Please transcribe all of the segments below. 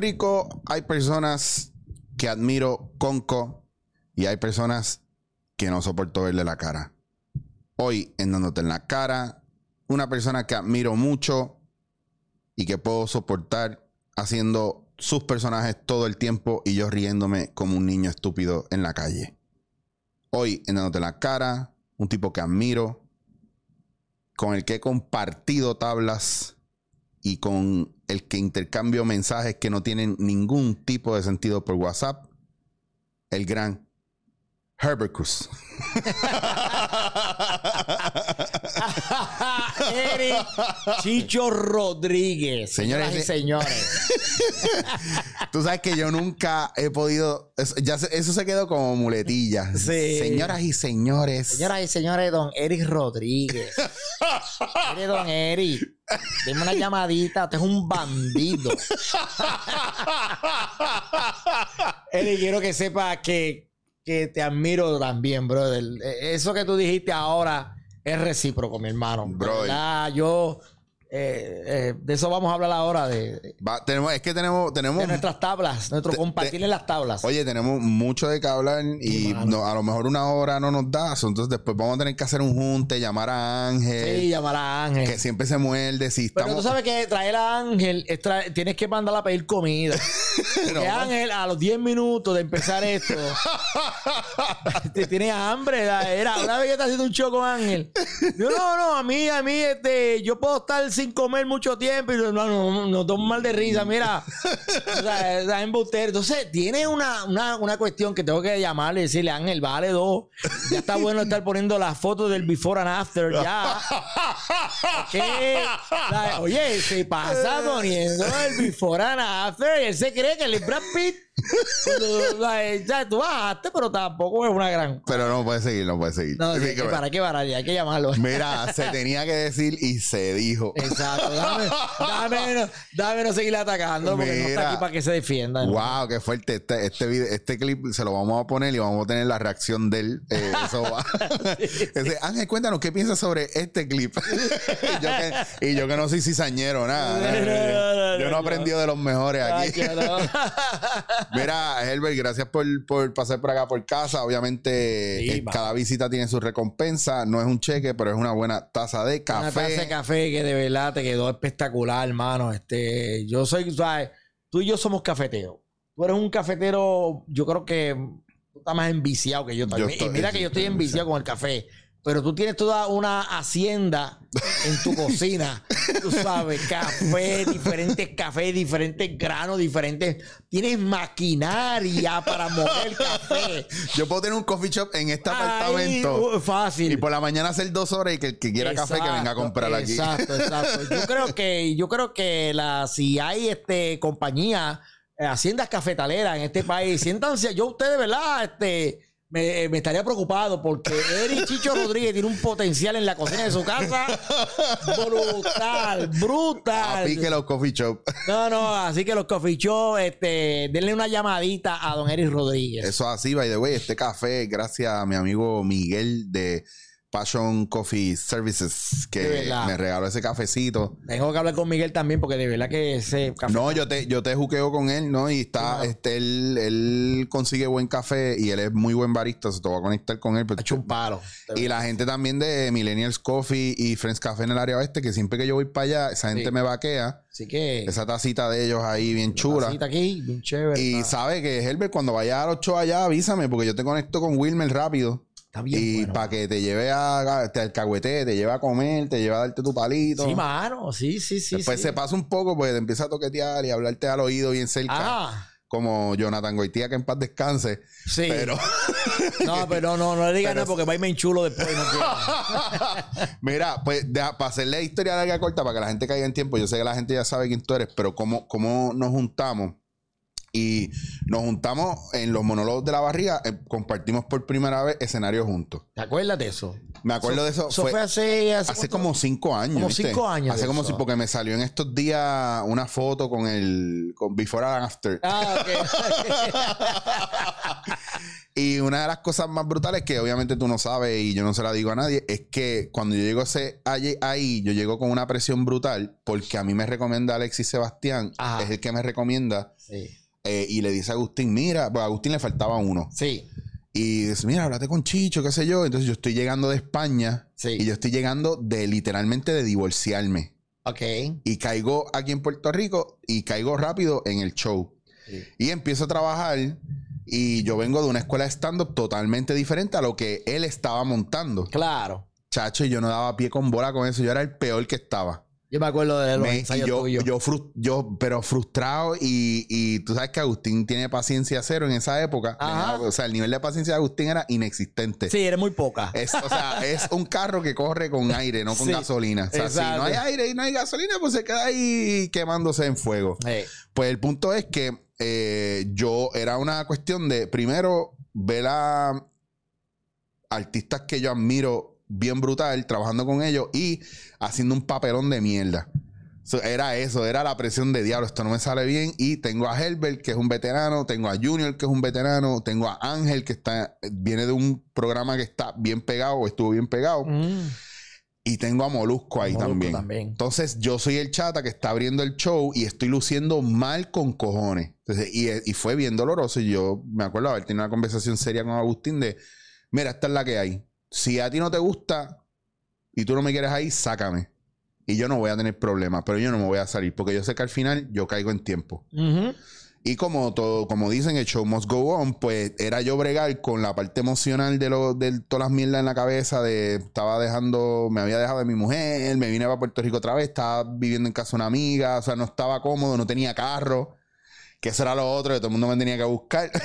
Rico hay personas que admiro conco y hay personas que no soporto verle la cara. Hoy, en Dándote en la cara, una persona que admiro mucho y que puedo soportar haciendo sus personajes todo el tiempo y yo riéndome como un niño estúpido en la calle. Hoy, en Dándote en la cara, un tipo que admiro, con el que he compartido tablas y con el que intercambio mensajes que no tienen ningún tipo de sentido por WhatsApp, el gran Herbert Cruz. Eric Chicho Rodríguez. Señoras y señores. Tú sabes que yo nunca he podido. Eso, ya se- eso se quedó como muletilla. Sí. Señoras y señores. Señoras y señores, don Eric Rodríguez. Mire, don Eric. Deme una llamadita. Usted es un bandido. Eric, quiero que sepa que, que te admiro también, brother. Eh, Eso que tú dijiste ahora es recíproco, mi hermano. ¿Verdad? Yo. Eh, eh, de eso vamos a hablar ahora, de, de Va, tenemos, es que tenemos, tenemos nuestras tablas, nuestro Te- compartir te- en las tablas. Oye, tenemos mucho de qué hablar y no- a lo mejor una hora no nos da. Entonces después vamos a tener que hacer un junte, llamar a Ángel, sí, llamar a Ángel. que siempre se muerde. Si Pero estamos... tú sabes que traer a Ángel, es tra- tienes que mandarla a pedir comida. No, Ángel, a los 10 minutos de empezar esto, te tiene hambre. Era una vez que está haciendo un show con Ángel. Yo, no, no, a mí, a mí, este, yo puedo estar sin comer mucho tiempo y no, no, no, no mal de risa. Mira, o sea, embustero. Entonces, tiene una, una, una cuestión que tengo que llamarle y decirle, Ángel, vale dos. Ya está bueno estar poniendo las fotos del before and after, ya. ¿Qué? Oye, se pasa poniendo el before and after y él se cree que es Brad Pitt. Ya, tú bajaste, pero tampoco es una gran. Pero no puede seguir, no puede seguir. No, Sí, que, para qué hay que llamarlo. Mira, se tenía que decir y se dijo. Exacto, dame, dame, no, dame no seguir atacando porque no Mira. está aquí para que se defienda. ¿no? Wow, qué fuerte. Este, este, video- este clip se lo vamos a poner y vamos a tener la reacción de él. Eh, eso va. Ese, Ángel, cuéntanos qué piensas sobre este clip. y, yo que, y yo que no soy cizañero, nada. No, no, no, yo no he no. aprendido de los mejores Ay, aquí. no. Mira, Herbert, gracias por, por pasar por acá por casa. Obviamente, Sí, eh, cada visita tiene su recompensa. No es un cheque, pero es una buena taza de Una café. taza de café que de verdad te quedó espectacular, hermano. Este, yo soy, ¿sabes? Tú y yo somos cafeteros. Tú eres un cafetero, yo creo que tú estás más enviciado que yo también. estoy- y mira que yo estoy enviciado con el café. Pero tú tienes toda una hacienda en tu cocina. Tú sabes, café, diferentes cafés, diferentes granos, diferentes. Tienes maquinaria para mover café. Yo puedo tener un coffee shop en este apartamento. uh, fácil. Y por la mañana hacer dos horas y que el que quiera café que venga a comprar aquí. Exacto, exacto. Yo creo que, yo creo que la, si hay este compañía, eh, haciendas cafetaleras en este país, siéntanse, yo ustedes, ¿verdad? Este, me, me estaría preocupado porque Eric Chicho Rodríguez tiene un potencial en la cocina de su casa brutal, brutal. Así que los coffee shop. No, no, así que los coffee shop, este, denle una llamadita a don Eric Rodríguez. Eso así, by the way, este café, gracias a mi amigo Miguel de Passion Coffee Services, que me regaló ese cafecito. Tengo que hablar con Miguel también porque de verdad que ese café No, yo te, yo te juqueo con él, ¿no? Y está, este, él, él consigue buen café y él es muy buen barista, se te va a conectar con él. pero- ha hecho un paro. y la gente también de Millennials Coffee y Friends Café en el área oeste, que siempre que yo voy para allá, esa gente Sí. me vaquea. Así que Esa tacita de ellos ahí bien chula. Tacita aquí, bien chévere. Y sabe que Herbert, cuando vaya a los shows allá, avísame, porque yo te conecto con Wilmer rápido. Está bien y bueno. para que te lleve a, te alcahuete, te lleve a comer, te lleve a darte tu palito. Sí, mano, sí, sí, sí. Después sí. se pasa un poco porque te empieza a toquetear y hablarte al oído bien cerca. Ah, Como Jonathan Goitía, que en paz descanse. sí. Pero, No, pero no, no le digas nada porque va a irme en chulo después. No mira, pues deja- para hacerle la historia larga corta, para que la gente caiga en tiempo, yo sé que la gente ya sabe quién tú eres, pero cómo, cómo nos juntamos. Y nos juntamos en los monólogos de la barriga, eh, compartimos por primera vez escenario juntos. ¿Te acuerdas de eso? Me acuerdo de eso. Eso fue- fue hace... Hace, como cinco años. Como ¿viste? cinco años Hace como eso. si, porque me salió en estos días una foto con el con Before and After. Ah, ok. Y Y una de las cosas más brutales que obviamente tú no sabes y yo no se la digo a nadie es que cuando yo llego ese, ahí, ahí, yo llego con una presión brutal porque a mí me recomienda Alexis Sebastián, Ajá. es el que me recomienda Sí. Eh, y le dice a Agustín, mira, pues a Agustín le faltaba uno. Sí. Y dice, mira, háblate con Chicho, qué sé yo. Entonces yo estoy llegando de España Sí. y yo estoy llegando de literalmente de divorciarme. Ok. Y caigo aquí en Puerto Rico y caigo rápido en el show. Sí. Y empiezo a trabajar y yo vengo de una escuela de stand-up totalmente diferente a lo que él estaba montando. Claro. Chacho, y yo no daba pie con bola con eso. Yo era el peor que estaba. Yo me acuerdo de los Me- ensayos yo, tuyos. yo, frus- yo, pero frustrado y, y tú sabes que Agustín tiene paciencia cero en esa época. Ajá. O sea, el nivel de paciencia de Agustín era inexistente. Sí, eres muy poca. Es, o sea, es un carro que corre con aire, no con Sí, gasolina. O sea, si no hay aire y no hay gasolina, pues se queda ahí quemándose en fuego. Pues el punto es que eh, yo era una cuestión de, primero, ver a artistas que yo admiro bien brutal, trabajando con ellos y haciendo un papelón de mierda. So, era eso, era la presión de diablo, esto no me sale bien. Y tengo a Herbert, que es un veterano, tengo a Junior, que es un veterano, tengo a Ángel, que está, viene de un programa que está bien pegado, o estuvo bien pegado, Mm. y tengo a Molusco ahí Molusco también. también. Entonces, yo soy el chata que está abriendo el show y estoy luciendo mal con cojones. Entonces, y, y fue bien doloroso. Y yo me acuerdo haber tenido una conversación seria con Agustín de: Mira, esta es la que hay. Si a ti no te gusta y tú no me quieres ahí, sácame. Y yo no voy a tener problemas, pero yo no me voy a salir porque yo sé que al final yo caigo en tiempo. Y como todo, como dicen, el show must go on, pues era yo bregar con la parte emocional de, lo, de todas las mierdas en la cabeza, de estaba dejando, me había dejado de mi mujer, me vine para Puerto Rico otra vez, estaba viviendo en casa de una amiga, o sea, no estaba cómodo, no tenía carro, que eso era lo otro, que todo el mundo me tenía que buscar.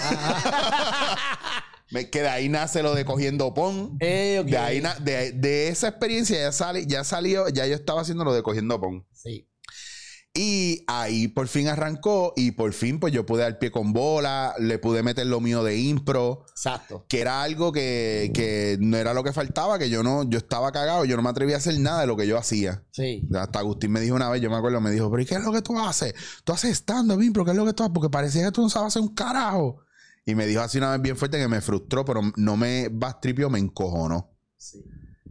que de ahí nace lo de cogiendo pon. Eh. De ahí na- de, de esa experiencia ya sale, ya salió, ya yo estaba haciendo lo de cogiendo pon. Sí. Y ahí por fin arrancó y por fin pues yo pude dar pie con bola, le pude meter lo mío de impro, Exacto. que era algo que, que no era lo que faltaba, que yo no, yo estaba cagado, yo no me atrevía a hacer nada de lo que yo hacía. Sí. Hasta Agustín me dijo una vez, yo me acuerdo, me dijo, pero ¿y qué es lo que tú haces? Tú haces stand-up, impro, ¿qué es lo que tú haces? Porque parecía que tú no sabes hacer un carajo. Y me dijo así una vez bien fuerte que me frustró, pero no me bastripió, me encojonó. Sí.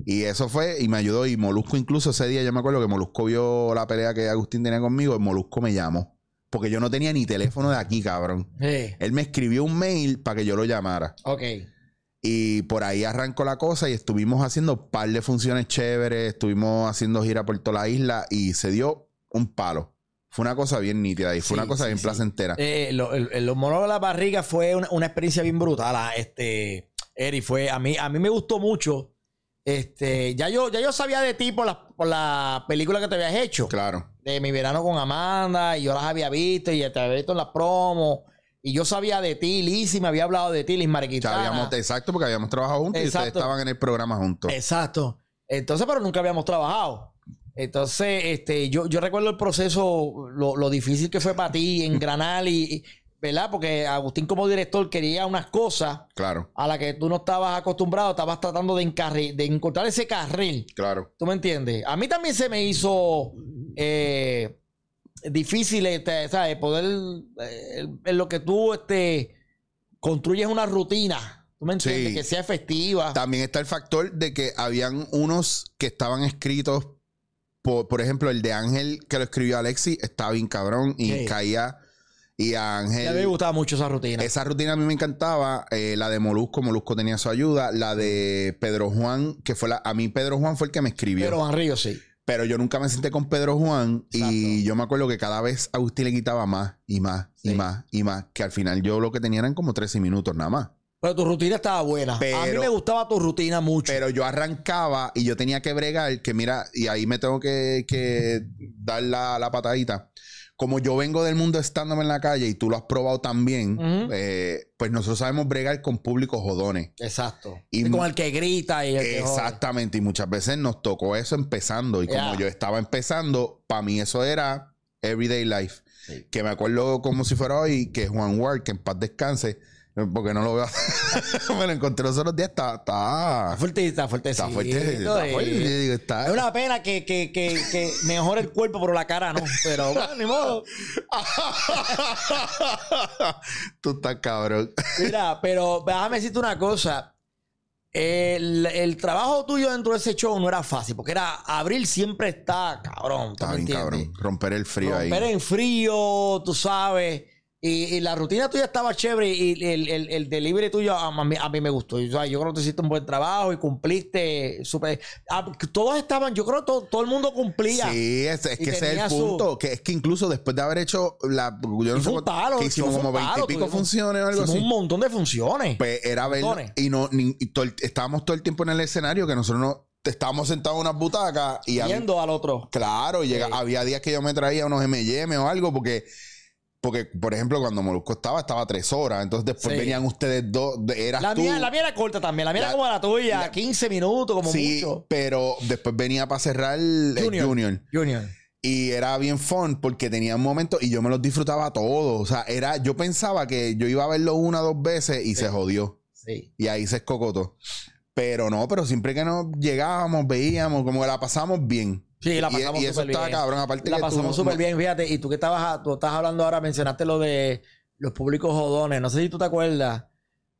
Y eso fue, y me ayudó. Y Molusco, incluso ese día, yo me acuerdo que Molusco vio la pelea que Agustín tenía conmigo. Y Molusco me llamó. Porque yo no tenía ni teléfono de aquí, cabrón. Sí. Él me escribió un mail para que yo lo llamara. Ok. Y por ahí arrancó la cosa y estuvimos haciendo un par de funciones chéveres. Estuvimos haciendo gira por toda la isla y se dio un palo. Fue una cosa bien nítida y fue Sí, una cosa sí, bien sí. placentera. Eh, lo- el- los de la barriga fue una, una experiencia bien brutal. ah, Este, Eri, fue, a mí, a mí me gustó mucho. Este, ya yo, ya yo sabía de ti por la, por la película que te habías hecho. Claro. De mi verano con Amanda, y yo las había visto, y te había visto en las promos. Y yo sabía de ti, Lizzy me había hablado de ti, Liz habíamos, exacto, porque habíamos trabajado juntos y ustedes estaban en el programa juntos. Exacto. Entonces, pero nunca habíamos trabajado. Entonces, este, yo, yo recuerdo el proceso, lo, lo difícil que fue para ti engranar y, y- ¿verdad? Porque Agustín como director quería unas cosas Claro, a las que tú no estabas acostumbrado, estabas tratando de, encarri- de encontrar ese carril. claro. ¿Tú me entiendes? A mí también se me hizo eh, difícil, este, ¿sabes? Poder, eh, en lo que tú este, construyes una rutina, ¿tú me entiendes? Sí. Que sea efectiva. También está el factor de que habían unos que estaban escritos, por, por ejemplo, el de Ángel que lo escribió Alexi, estaba bien cabrón y Sí. caía. Y a A mí me Ángel, gustaba mucho esa rutina. esa rutina a mí me encantaba. eh, la de Molusco, Molusco tenía su ayuda. La de Pedro Juan, que fue la. A mí Pedro Juan fue el que me escribió. Pero Pero, Juan Río sí. yo nunca me senté con Pedro Juan. Y yo me acuerdo que cada vez Agustín le quitaba más y más y más y más. Que al final yo lo que tenía eran como 13 minutos nada más. Pero tu rutina estaba buena. a mí me gustaba tu rutina mucho. Pero yo arrancaba y yo tenía que bregar, que mira, y ahí me tengo que, que dar la, la patadita. Como yo vengo del mundo estándome en la calle y tú lo has probado también, eh, pues nosotros sabemos bregar con públicos jodones. Exacto. Y con el que grita y el que jode. Exactamente, y muchas veces nos tocó eso empezando. Y como Yeah. yo estaba empezando, para mí eso era everyday life. Sí. Que me acuerdo como si fuera hoy que Juan Ward, que en paz descanse, Porque no lo veo. me lo encontré los otros días. Está, está, Está fuerte, está fuerte. está fuerte. Está fuerte. Yo digo, está- Es una pena que, que, que, que mejore el cuerpo, pero la cara no. Pero bueno, ni modo. Tú estás cabrón. Mira, pero déjame decirte una cosa. El, el trabajo tuyo dentro de ese show no era fácil, porque era abril siempre está cabrón. ¿tú Está bien, cabrón. Romper el frío Romper ahí. en frío, tú sabes. Y, y la rutina tuya estaba chévere y el, el, el delivery tuyo a, mí, a mí me gustó. Yo, yo creo que tú hiciste un buen trabajo y cumpliste súper. ah, Todos estaban, yo creo que todo, todo el mundo cumplía. Sí, es, que ese es el su- punto. Que es que incluso después de haber hecho la. Yo no sé palo, que hicimos como un 20 y palo, pico tuvimos- funciones o algo así. un montón de funciones. Pues era. Montones. Y no, ni- y todo el- estábamos todo el tiempo en el escenario que nosotros no estábamos sentados en unas butacas y a Yendo al otro. claro, llega, Sí. había días que yo me traía unos M&M o algo porque porque por ejemplo cuando Molusco estaba estaba tres horas entonces después Sí. venían ustedes dos eras La tú mía, la mía era corta también. La mía La- era como la tuya, la- 15 minutos, como sí mucho. pero después venía para cerrar el Junior. junior. Junior. Y era bien fun porque tenía momentos y yo me los disfrutaba todos. O sea, era, yo pensaba que yo iba a verlo una o dos veces y se jodió. Sí. Y ahí se escocotó. Pero no, pero siempre que nos llegábamos, veíamos, como que la pasamos bien. Sí, la Y- pasamos y, eso súper estaba bien. cabrón. Aparte La que pasamos súper no- bien, fíjate. Y tú que estabas, tú estás hablando ahora, mencionaste lo de los públicos jodones. No sé si tú te acuerdas,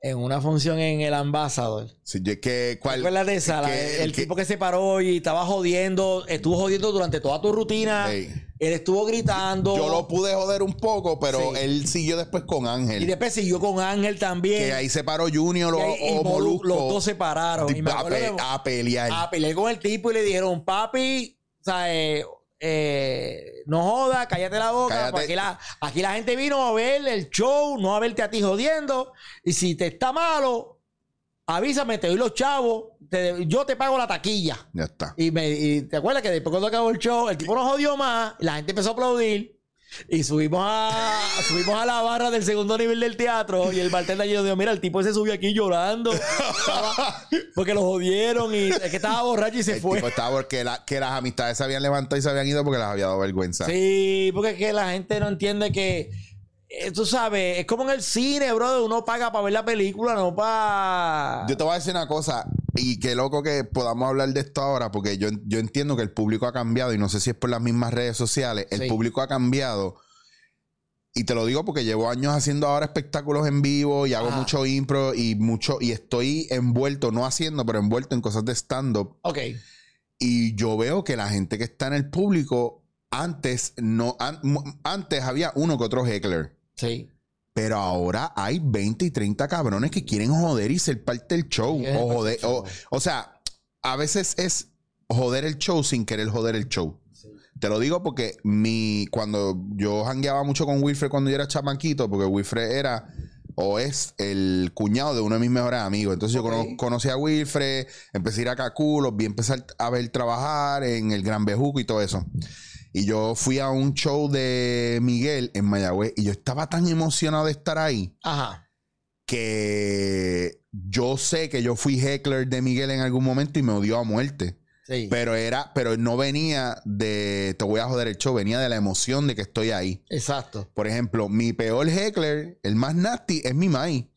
en una función en el Ambassador. Sí, yo- que, ¿Te ¿cuál? acuerdas de esa? Que- el que- tipo que se paró y estaba jodiendo, estuvo jodiendo durante toda tu rutina. Él estuvo gritando. Yo lo pude joder un poco, pero Sí. él siguió después con Ángel. Y después siguió con Ángel también. que ahí se paró Junior Y o, y Molusco. Los dos se pararon. Y me a, pe- a pelear. a pelear con el tipo y le dijeron, papi, sea, eh, eh, no joda, cállate la boca. Cállate. porque Aquí, la, aquí la gente vino a ver el show, no a verte a ti jodiendo. Y si te está malo, avísame, te doy los chavos, te- yo te pago la taquilla. Ya está. Y, me, y te acuerdas que después cuando acabó el show, el tipo no jodió más, la gente empezó a aplaudir. Y subimos a, subimos a la barra del segundo nivel del teatro y el bartender yo mira, el tipo ese subió aquí llorando. Estaba- porque lo jodieron y es que estaba borracho y se El fue. tipo estaba porque la- que las amistades se habían levantado y se habían ido porque les había dado vergüenza. Sí, porque es que la gente no entiende que, eh, tú sabes, es como en el cine, bro, uno paga para ver la película, no para... Yo te voy a decir una cosa, y qué loco que podamos hablar de esto ahora, porque yo, yo entiendo que el público ha cambiado, y no sé si es por las mismas redes sociales, el Sí. público ha cambiado. Y te lo digo porque llevo años haciendo ahora espectáculos en vivo y hago Ajá. mucho impro y mucho, y estoy envuelto, no haciendo, pero envuelto en cosas de stand-up. Ok. Y yo veo que la gente que está en el público, antes no, an- antes había uno que otro heckler. Sí. Pero ahora hay 20 y 30 cabrones que quieren joder y ser parte del show. Sí, O, joder, o, o sea, a veces es joder el show sin querer joder el show. Te lo digo porque mi, cuando yo jangueaba mucho con Wilfred cuando yo era chamaquito, porque Wilfred era o es el cuñado de uno de mis mejores amigos. Entonces yo cono- conocí a Wilfred, empecé a ir a Cacu, los vi empezar a ver trabajar en el Gran Bejuco y todo eso. Y yo fui a un show de Miguel en Mayagüez y yo estaba tan emocionado de estar ahí Ajá. que yo sé que yo fui heckler de Miguel en algún momento y me odió a muerte. Sí. Pero era, pero no venía de te voy a joder el show, venía de la emoción de que estoy ahí. Exacto. Por ejemplo, mi peor heckler, el más nasty, es mi Mai.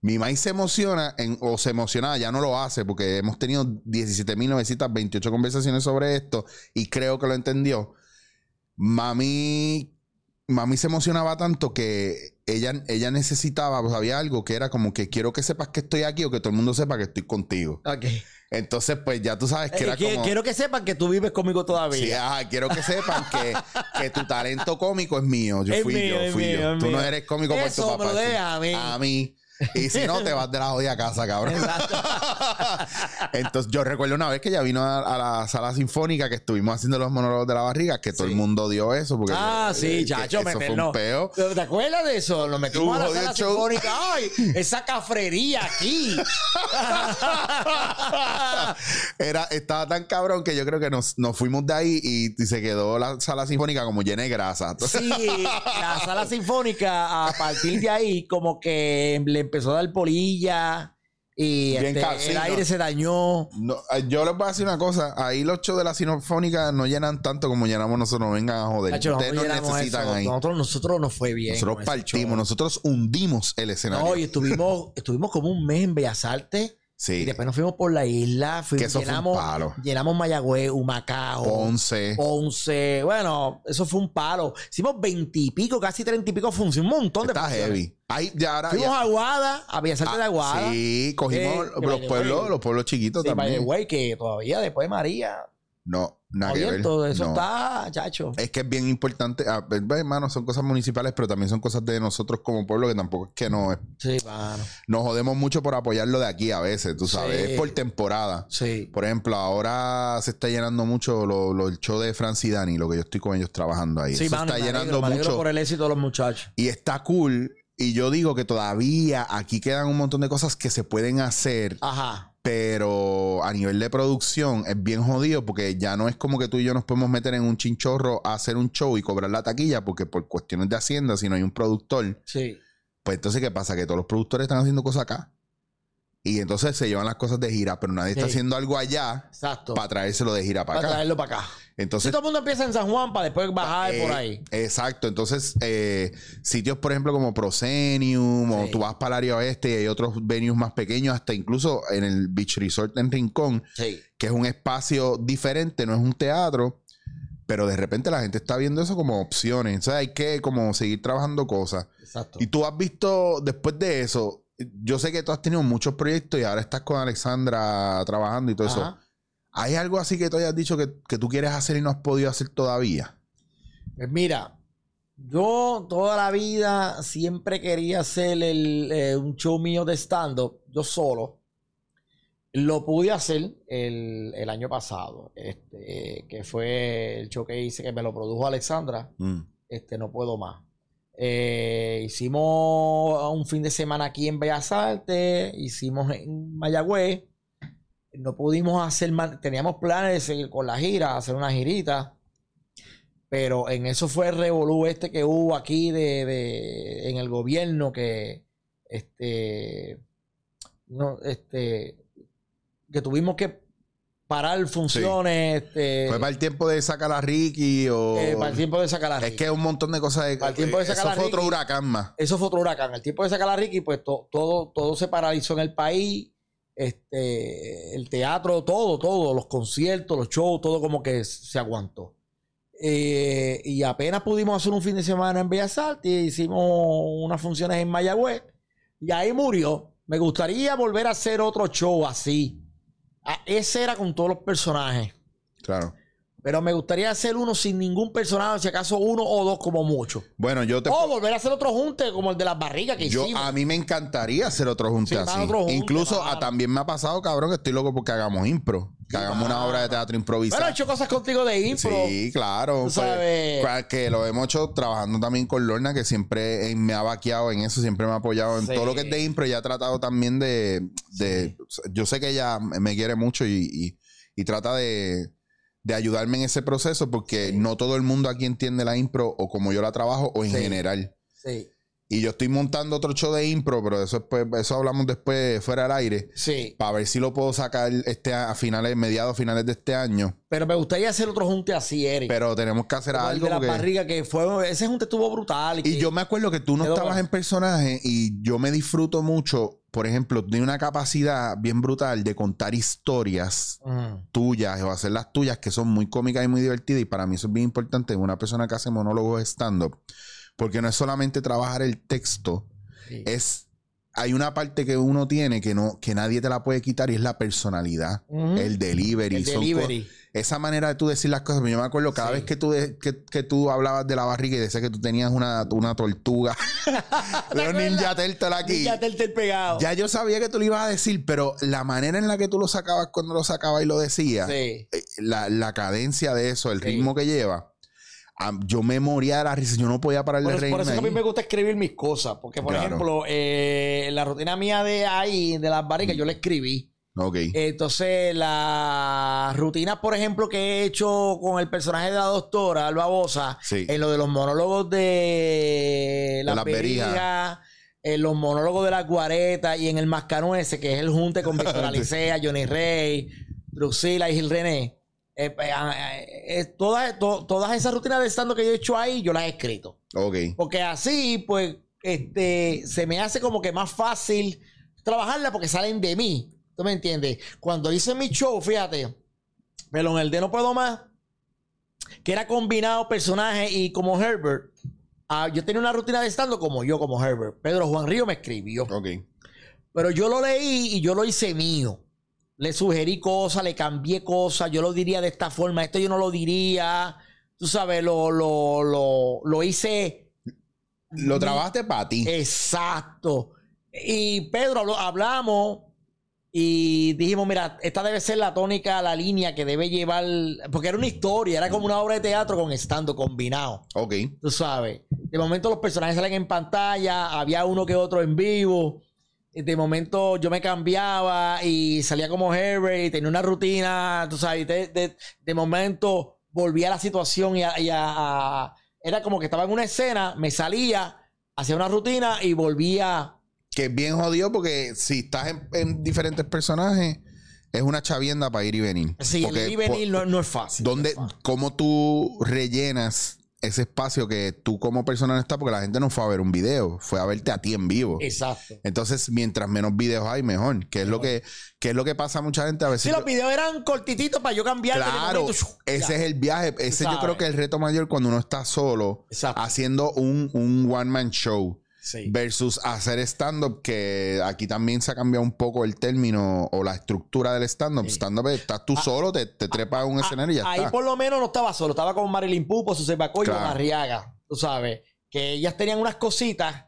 Mi Mai se emociona en- o se emociona, ya no lo hace porque hemos tenido 17.928 conversaciones sobre esto y creo que lo entendió. Mami, mami se emocionaba tanto que ella, ella necesitaba, pues había algo que era como que quiero que sepas que estoy aquí o que todo el mundo sepa que estoy contigo. Ok. Entonces, pues ya tú sabes que Eh, era que- como... Quiero que sepan que tú vives conmigo todavía. Sí, ajá, quiero que sepan que, que tu talento cómico es mío. Yo Es fui mío, yo, fui mío, yo. Tú no eres cómico por tu Eso papá. me lo deja a mí. A mí. Y si no, te vas de la jodida casa, cabrón. Exacto. Entonces, yo recuerdo una vez que ella vino a, a la sala sinfónica que estuvimos haciendo los monólogos de la barriga, que todo el mundo dio eso. Porque Ah, eh, sí, chacho, Eso fue meternos. un peo. ¿Te acuerdas de eso? Lo metimos a la sala show. sinfónica. ¡Ay! Esa cafrería aquí. Era, estaba tan cabrón que yo creo que nos, nos fuimos de ahí y, y se quedó la sala sinfónica como llena de grasa. Sí, la sala sinfónica, a partir de ahí, como que le empezó a dar polilla Y Bien este, el no. aire se dañó. No, eh, yo les voy a decir una cosa. Ahí los shows de la sinfónica no llenan tanto como llenamos nosotros. No vengan a joder. Tacho, Ustedes llenamos necesitan eso. ahí. Nosotros, nosotros nos fue bien. Nosotros partimos, nosotros hundimos el escenario. No, y estuvimos, estuvimos como un mes en Bellas Artes. Sí, Y después nos fuimos por la isla. fuimos- que eso llenamos, fue un palo. llenamos Mayagüez, Humacao. Ponce. Ponce, bueno, eso fue un palo. Hicimos veintipico, casi treinta y pico funciones, un montón de Está funciones. heavy. Ahí ya ahora. Fuimos ya- a Aguada, a Bellas Artes de Ah, Aguada. Sí, cogimos Eh, los pueblos, way- los pueblos chiquitos Sí, también. way, que todavía después de María, No, nada que ver. eso No. está, chacho. Es que es bien importante. ah, pues, hermano, son cosas municipales, pero también son cosas de nosotros como pueblo que tampoco es que nos, Sí, mano. nos jodemos mucho por apoyarlo de aquí a veces, tú sabes. Sí. Es por temporada. Sí. Por ejemplo, ahora se está llenando mucho lo, lo- el show de Francis y Dani, lo que yo estoy con ellos trabajando ahí. Sí, mano, está llenando alegro mucho. por el éxito de los muchachos. Y está cool. Y yo digo que todavía aquí quedan un montón de cosas que se pueden hacer, Ajá. Pero a nivel de producción es bien jodido porque ya no es como que tú y yo nos podemos meter en un chinchorro a hacer un show y cobrar la taquilla porque por cuestiones de hacienda, si no hay un productor, Sí. pues entonces ¿qué pasa? Que todos los productores están haciendo cosas acá. Y entonces se llevan las cosas de gira, pero nadie está Sí. haciendo algo allá Exacto. para traérselo de gira para Para acá. traerlo para acá. Si Entonces, todo el mundo empieza en San Juan para después bajar eh, por ahí. Exacto. Entonces, eh, sitios, por ejemplo, como Proscenium, o tú vas para el área oeste y hay otros venues más pequeños, hasta incluso en el Beach Resort en Rincón, Sí. que es un espacio diferente, no es un teatro, pero de repente la gente está viendo eso como opciones. O sea, hay que como seguir trabajando cosas. Exacto. Y tú has visto, después de eso, yo sé que tú has tenido muchos proyectos y ahora estás con Alexandra trabajando y todo eso. ¿Hay algo así que tú hayas dicho que, que tú quieres hacer y no has podido hacer todavía? Pues mira, yo toda la vida siempre quería hacer el, eh, un show mío de stand-up, yo solo. Lo pude hacer el, el año pasado, este, que fue el show que hice, que me lo produjo Alexandra. Mm. Este, no puedo más. Eh, hicimos un fin de semana aquí en Bellas Artes, hicimos en Mayagüez. No pudimos hacer teníamos planes de seguir con la gira, hacer una girita. Pero en eso fue el revolú este que hubo aquí de- en el gobierno que este no, este que tuvimos que parar funciones este, ¿Fue para el tiempo de sacar a Ricky o...? eh, para el tiempo de sacar la Es que es un montón de cosas. De, Para el tiempo de sacar eso a fue otro Ricky. huracán más. eso fue otro huracán. El tiempo de sacar a Ricky, pues to- todo, todo se paralizó en el país. Este, el teatro, todo, todo, los conciertos, los shows, todo como que se aguantó. Eh, y apenas pudimos hacer un fin de semana en Bellas Artes, hicimos unas funciones en Mayagüez y ahí murió. Me gustaría volver a hacer otro show así. Ah, ese era con todos los personajes. Claro. Pero me gustaría hacer uno sin ningún personaje, si acaso uno o dos como mucho. Bueno, yo te... O volver a hacer otro junte como el de las barrigas que yo, hicimos. a mí me encantaría hacer otro junte Sí, así. más otro junte, Incluso mano. a- también me ha pasado, cabrón, que estoy loco porque hagamos impro. Que Sí, hagamos una obra de teatro Bueno, he improvisada. hecho cosas contigo de impro. Sí, claro. Tú pues, sabes. que lo hemos hecho trabajando también con Lorna, que siempre eh, me ha vaqueado en eso, siempre me ha apoyado en Sí. todo lo que es de impro y ha tratado también de. de- Yo sé que ella me quiere mucho y, y- y trata de, de ayudarme en ese proceso porque Sí. no todo el mundo aquí entiende la impro o como yo la trabajo o en Sí. general. Sí. Y yo estoy montando otro show de impro, pero eso, después, eso hablamos después fuera del aire. Sí. Para ver si lo puedo sacar este a finales, mediados, finales de este año. Pero me gustaría hacer otro junte así, Eric. Pero tenemos que hacer Como el algo. de la porque- barriga que fue. Ese junte estuvo brutal. Y yo me acuerdo que tú no estabas en personaje y yo me disfruto mucho. Por ejemplo, de una capacidad bien brutal de contar historias tuyas o hacer las tuyas que son muy cómicas y muy divertidas. Y para mí eso es bien importante una persona que hace monólogos stand-up. Porque no es solamente trabajar el texto, Sí. es. Hay una parte que uno tiene que no que nadie te la puede quitar y es la personalidad, Ujú. el delivery. El delivery. esa manera de tú decir las cosas. Yo me acuerdo cada Sí. vez que tú, de- que, que tú hablabas de la barriga y decías que tú tenías una, una tortuga de un ninja turtle aquí. Te el pegado. Ya yo sabía que tú lo ibas a decir, pero la manera en la que tú lo sacabas cuando lo sacabas y lo decías, Sí. eh, la, la cadencia de eso, el Sí. ritmo que lleva, yo me moría de la risa. Yo no podía parar de reírme. por eso es que a mí ahí. me gusta escribir mis cosas. Porque, por Claro. ejemplo, eh, la rutina mía de ahí, de las barrigas, yo la escribí. Ok. Entonces, las rutinas, por ejemplo, que he hecho con el personaje de la doctora, Alba Bosa, Sí. en lo de los monólogos de verijas, verijas. en los monólogos de la guareta y en el mascarón ese, que es el junte con Víctor Alicea, Johnny Rey, Drusila y Gil René. Eh, pues, ah, eh, eh, todas, to- todas esas rutinas de stand que yo he hecho ahí, yo las he escrito. Ok. Porque así, pues, este, se me hace como que más fácil trabajarla porque salen de mí. ¿Tú me entiendes? Cuando hice mi show, fíjate, pero en el de No Puedo Más, que era combinado personaje y como Herbert, ah, yo tenía una rutina de stand como yo, como Herbert. Pedro Juan Río me escribió. Ok. Pero yo lo leí y yo lo hice mío. Le sugerí cosas, le cambié cosas, yo lo diría de esta forma, esto yo no lo diría. Tú sabes, lo, lo, lo, lo hice Lo trabajaste para ti. Exacto. Y Pedro, hablamos y dijimos, mira, esta debe ser la tónica, la línea que debe llevar, porque era una historia, era como una obra de teatro con estando combinado, Ok. tú sabes. De momento los personajes salen en pantalla, había uno que otro en vivo. De momento yo me cambiaba y salía como Herbert y tenía una rutina, tú sabes. De, de- de momento volvía a la situación y, a- y a- a- era como que estaba en una escena, me salía, hacía una rutina y volvía. Que es bien jodido porque si estás en, en diferentes personajes, es una chavienda para ir y venir. Sí, Porque, el ir y venir por- no, no es fácil. ¿Dónde, no es fácil. cómo tú rellenas ese espacio que tú como persona no estás? Porque la gente no fue a ver un video, fue a verte a ti en vivo. Exacto. Entonces, mientras menos videos hay, mejor. Que es lo que, que es lo que pasa a mucha gente a veces. Sí, yo- los videos eran cortititos para yo cambiar. Claro, ese es el viaje. Ese yo creo que es el reto mayor cuando uno está solo Exacto. haciendo un, un one-man show. Sí. Versus hacer stand-up, que aquí también se ha cambiado un poco el término o la estructura del stand-up. Stand-up, es, estás tú solo, te, te trepas a un escenario y ya Ah, Ahí está. por lo menos no estaba solo, estaba con Marilyn Pupo, Susy Bacoy y Claro. Arriaga, tú sabes. Que ellas tenían unas cositas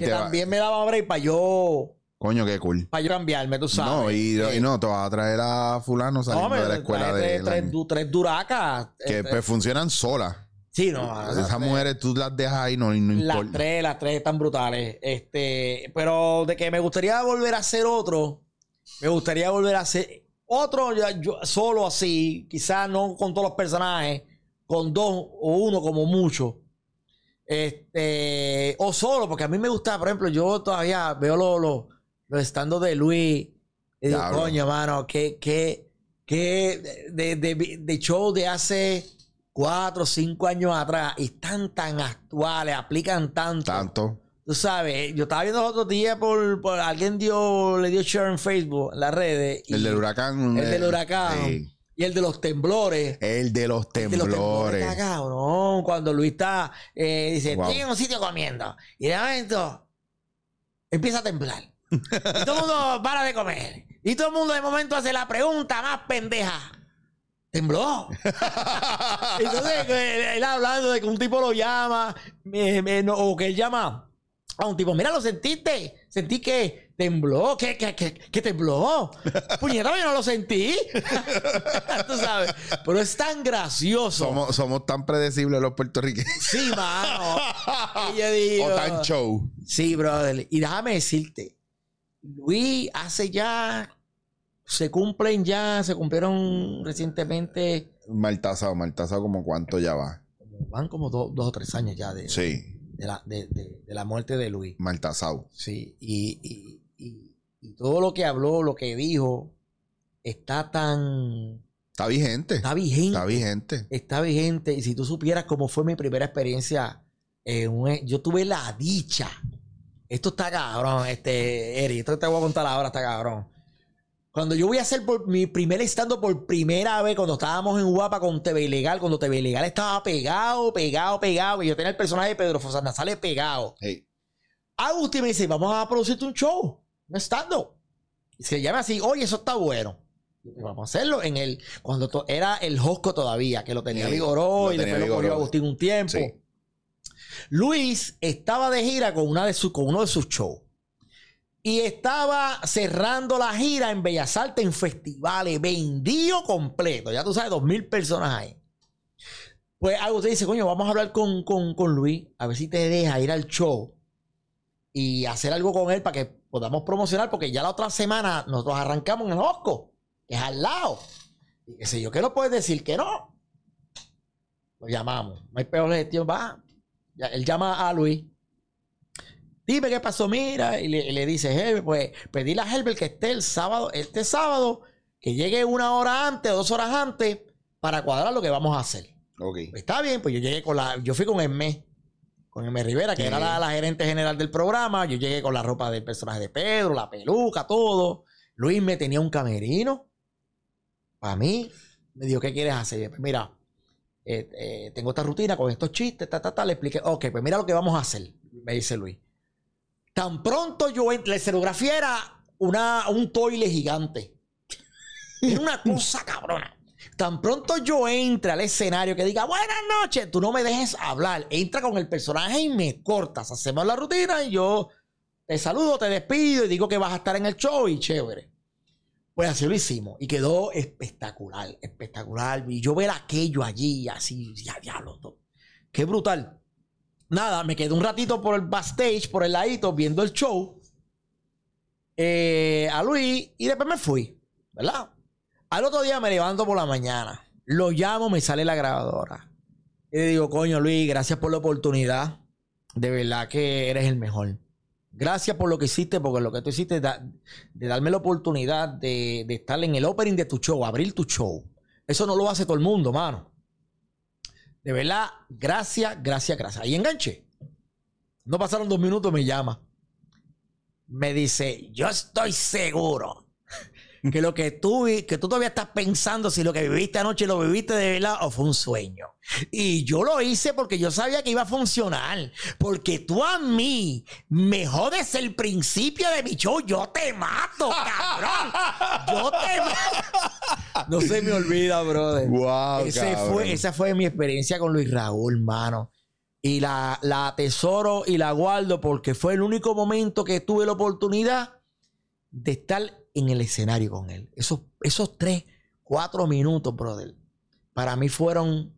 que va. también me daban break para yo, Coño, qué cool. para yo cambiarme, tú sabes. No, y, Eh, y no, te vas a traer a fulano saliendo me de la escuela trae de tres, tres du- tres duracas. que este, pues, funcionan solas. Sí, no. las Esas mujeres tú las dejas ahí, no, no Las importa. tres, las tres están brutales. Este, pero de que me gustaría volver a hacer otro, me gustaría volver a hacer otro yo, yo- solo así, quizás no con todos los personajes, con dos o uno como mucho. Este, o solo, porque a mí me gusta, por ejemplo, yo todavía veo los los los estando de Luis y digo, Diablo. coño, mano, que, que, que de, de- de show de hace cuatro o cinco años atrás y están tan actuales, aplican tanto. Tanto. Tú sabes, yo estaba viendo los otros días por, por alguien dio, le dio share en Facebook, en las redes. y- El del huracán. El del eh, huracán. sí. Y el de los temblores. El de los El de los temblores. está cabrón. Cuando Luis está, eh, dice, Wow. estoy en un sitio comiendo. Y de momento empieza a temblar. Y todo el mundo para de comer. Y todo el mundo de momento hace la pregunta más pendeja. ¿Tembló? Entonces, él hablando de que un tipo lo llama, me- me- no, o que él llama a un tipo, mira, lo sentiste, sentí que tembló, que, que, que, que tembló. Puñeta, yo no lo sentí. Tú sabes, pero es tan gracioso. somos, somos tan predecibles los puertorriqueños. Sí, mano. Y yo digo, o tan show. Sí, brother. Y déjame decirte, Luis hace ya, se cumplen ya, se cumplieron recientemente, Mal tasado, mal tasado como cuánto ya va. van como do- dos o tres años ya de, Sí, de, la, de, de- de la muerte de Luis. mal tasado. Sí, y, y- y- y todo lo que habló, lo que dijo, está tan, Está vigente. está vigente. Está vigente. está vigente. Y si tú supieras cómo fue mi primera experiencia, en un- yo tuve la dicha. Esto está cabrón, este, Eri. Esto te voy a contar ahora, está cabrón. Cuando yo voy a hacer por mi primer estando por primera vez, cuando estábamos en Guapa con TV Ilegal, cuando TV Ilegal estaba pegado, pegado, pegado, y yo tenía el personaje de Pedro Fosa Nasales pegado. Hey, Agustín me dice, vamos a producirte un show, un estando. Y se llama así, oye, eso está bueno. Y Vamos a hacerlo en el, cuando era el Josco todavía, que lo tenía Sí, Vigoró y después lo Vigoró. Agustín un tiempo. Sí. Luis estaba de gira con, una de sus con uno de sus shows. Y estaba cerrando la gira en Bellas Artes en festivales, vendido completo. Ya tú sabes, dos mil personas ahí. Pues Agustín dice, coño, vamos a hablar con, con, con Luis, a ver si te deja ir al show y hacer algo con él para que podamos promocionar, porque ya la otra semana nosotros arrancamos en el Osco, que es al lado. Y qué sé yo, ¿qué no puedes decir que no? Lo llamamos. No hay peor gestión, va. Él llama a Luis. Dime qué pasó, mira. Y le, le dice, Herbert, pues pedirle a Herbert que esté el sábado, este sábado, que llegue una hora antes dos horas antes para cuadrar lo que vamos a hacer. Ok. Pues está bien, pues yo llegué con la. Yo fui con Emé, con Emé Rivera, que era la, la gerente general del programa. Yo llegué con la ropa del personaje de Pedro, la peluca, todo. Luis me tenía un camerino. Para mí, me dijo, ¿qué quieres hacer? Pues mira, eh, eh, tengo esta rutina con estos chistes, ta, ta, ta. Le expliqué, ok, pues mira lo que vamos a hacer, me dice Luis. Tan pronto yo entré, la escenografía era una, un toile gigante. Era una cosa cabrona. Tan pronto yo entre al escenario que diga buenas noches, tú no me dejes hablar. Entra con el personaje y me cortas. Hacemos la rutina y yo te saludo, te despido y digo que vas a estar en el show y chévere. Pues así lo hicimos y quedó espectacular, espectacular. Y yo ver aquello allí, así, ya diablo, qué brutal. Nada, me quedé un ratito por el backstage, por el ladito, viendo el show eh, a Luis y después me fui, ¿verdad? Al otro día me levanto por la mañana, lo llamo, me sale la grabadora. Y le digo, coño Luis, gracias por la oportunidad. De verdad que eres el mejor. Gracias por lo que hiciste, porque lo que tú hiciste da- de darme la oportunidad de, de estar en el opening de tu show, abrir tu show. Eso no lo hace todo el mundo, mano. De verdad, gracias, gracias, gracias. Ahí enganché. No pasaron dos minutos, me llama. Me dice, yo estoy seguro que lo que tú, que tú todavía estás pensando si lo que viviste anoche lo viviste de verdad o fue un sueño. Y yo lo hice porque yo sabía que iba a funcionar. Porque tú a mí me jodes el principio de mi show. Yo te mato, cabrón. Yo te mato. No se me olvida, brother. Wow, Ese cabrón. fue, esa fue mi experiencia con Luis Raúl, mano. Y la, la atesoro y la guardo porque fue el único momento que tuve la oportunidad de estar en el escenario con él. Esos, esos tres, cuatro minutos, brother, para mí fueron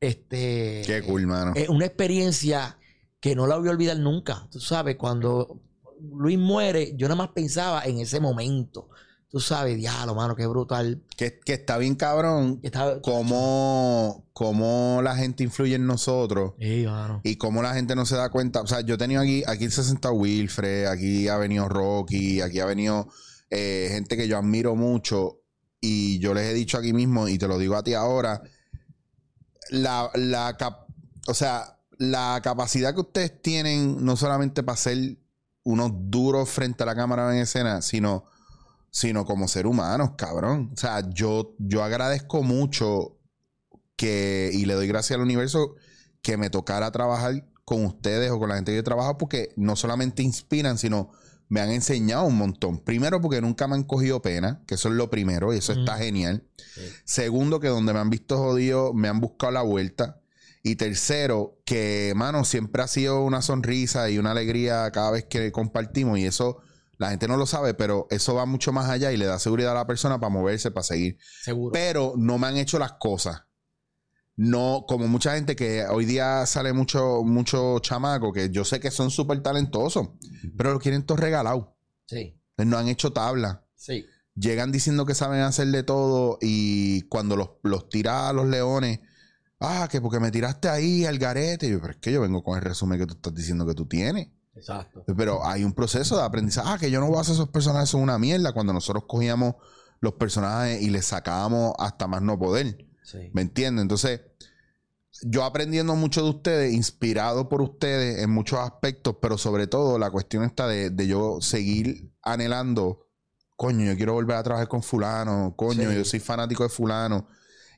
este, Qué cool, mano. eh, una experiencia que no la voy a olvidar nunca. Tú sabes, cuando Luis muere, yo nada más pensaba en ese momento. Tú sabes, diablo, mano, qué brutal. que, que está bien cabrón Estaba... cómo, cómo la gente influye en nosotros Sí, mano. y cómo la gente no se da cuenta. O sea, yo he tenido aquí, aquí se ha sentado Wilfred, aquí ha venido Rocky, aquí ha venido eh, gente que yo admiro mucho y yo les he dicho aquí mismo y te lo digo a ti ahora, la, la o sea, la capacidad que ustedes tienen no solamente para ser unos duros frente a la cámara en escena, sino, sino como ser humanos, cabrón. O sea, yo, yo agradezco mucho que, y le doy gracias al universo que me tocara trabajar con ustedes o con la gente que yo trabajo porque no solamente inspiran, sino me han enseñado un montón. Primero, porque nunca me han cogido pena, que eso es lo primero, y eso está genial. Sí. Segundo, que donde me han visto jodido, me han buscado la vuelta. Y tercero, que, mano, siempre ha sido una sonrisa y una alegría cada vez que compartimos. Y eso, la gente no lo sabe, pero eso va mucho más allá y le da seguridad a la persona para moverse, para seguir Seguro. pero no me han hecho las cosas. No, como mucha gente que hoy día sale mucho, mucho chamaco que yo sé que son súper talentosos, pero lo quieren todo regalado. Sí, No han hecho tabla. sí. Llegan diciendo que saben hacer de todo y cuando los, los tira a los leones, ah, que porque me tiraste ahí al garete. Y yo, pero es que yo vengo con el resumen que tú estás diciendo que tú tienes. Exacto. Pero hay un proceso de aprendizaje. Ah, que yo no voy a hacer esos personajes, son una mierda. Cuando nosotros cogíamos los personajes y les sacábamos hasta más no poder. Sí. ¿Me entiendes? Entonces, yo aprendiendo mucho de ustedes, inspirado por ustedes en muchos aspectos, pero sobre todo la cuestión está de, de yo seguir anhelando, coño, yo quiero volver a trabajar con fulano, coño, Sí. yo soy fanático de fulano.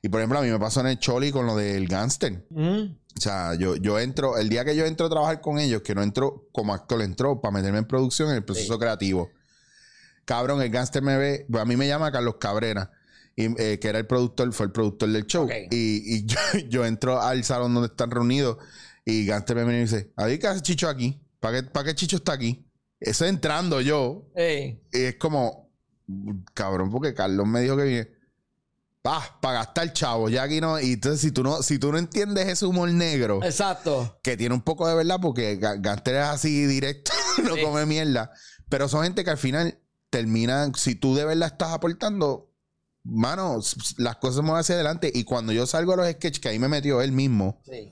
Y por ejemplo, a mí me pasó en el Choli con lo del gangster. Mm, O sea, yo, yo entro, el día que yo entro a trabajar con ellos, que no entro como actor, entro para meterme en producción, en el proceso Sí. creativo. Cabrón, el gánster me ve, pues a mí me llama Carlos Cabrera, y, eh, que era el productor, fue el productor del show. Y, y yo, yo entro al salón donde están reunidos y Gánster me viene y dice, ¿a qué hace Chicho aquí? ¿Para qué, ¿Para qué Chicho está aquí? Eso entrando yo, y es como, cabrón, porque Carlos me dijo que viene. Ah, para gastar chavo, ya aquí no. Y entonces, si tú no, si tú no entiendes ese humor negro, Exacto. que tiene un poco de verdad, porque Ga- Gánster es así directo, no Sí. come mierda. Pero son gente que al final terminan, si tú de verdad estás aportando, mano, las cosas mueven hacia adelante. Y cuando yo salgo a los sketches, que ahí me metió él mismo, Sí.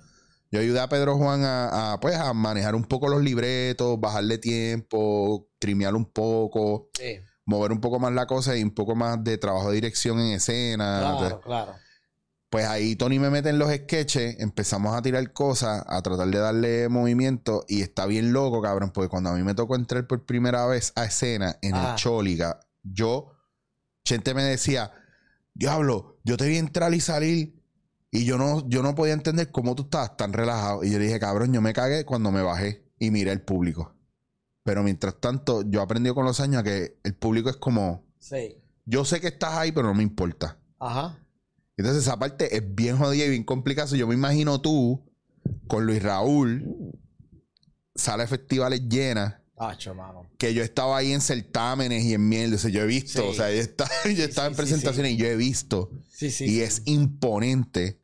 Yo ayudé a Pedro Juan a, a, pues, a manejar un poco los libretos, bajarle tiempo, trimear un poco, Sí. mover un poco más la cosa y un poco más de trabajo de dirección en escena. Claro, claro. Pues ahí Tony me mete en los sketches, empezamos a tirar cosas, a tratar de darle movimiento y está bien loco, cabrón, porque cuando a mí me tocó entrar por primera vez a escena en Ah. el Choliga, yo, gente me decía, diablo, yo te vi entrar y salir y yo no, yo no podía entender cómo tú estabas tan relajado. Y yo dije, cabrón, yo me cagué cuando me bajé y miré el público. Pero mientras tanto, yo aprendí con los años a que el público es como, Sí. yo sé que estás ahí, pero no me importa. Ajá. Entonces esa parte es bien jodida y bien complicada. So, Yo me imagino tú con Luis Raúl, sala de festivales llenas, Hacho, mano. que yo estaba ahí en certámenes y en mierda. O sea, yo he visto, Sí. o sea, yo estaba, yo estaba sí, en presentaciones y yo he visto. Sí, sí. y es imponente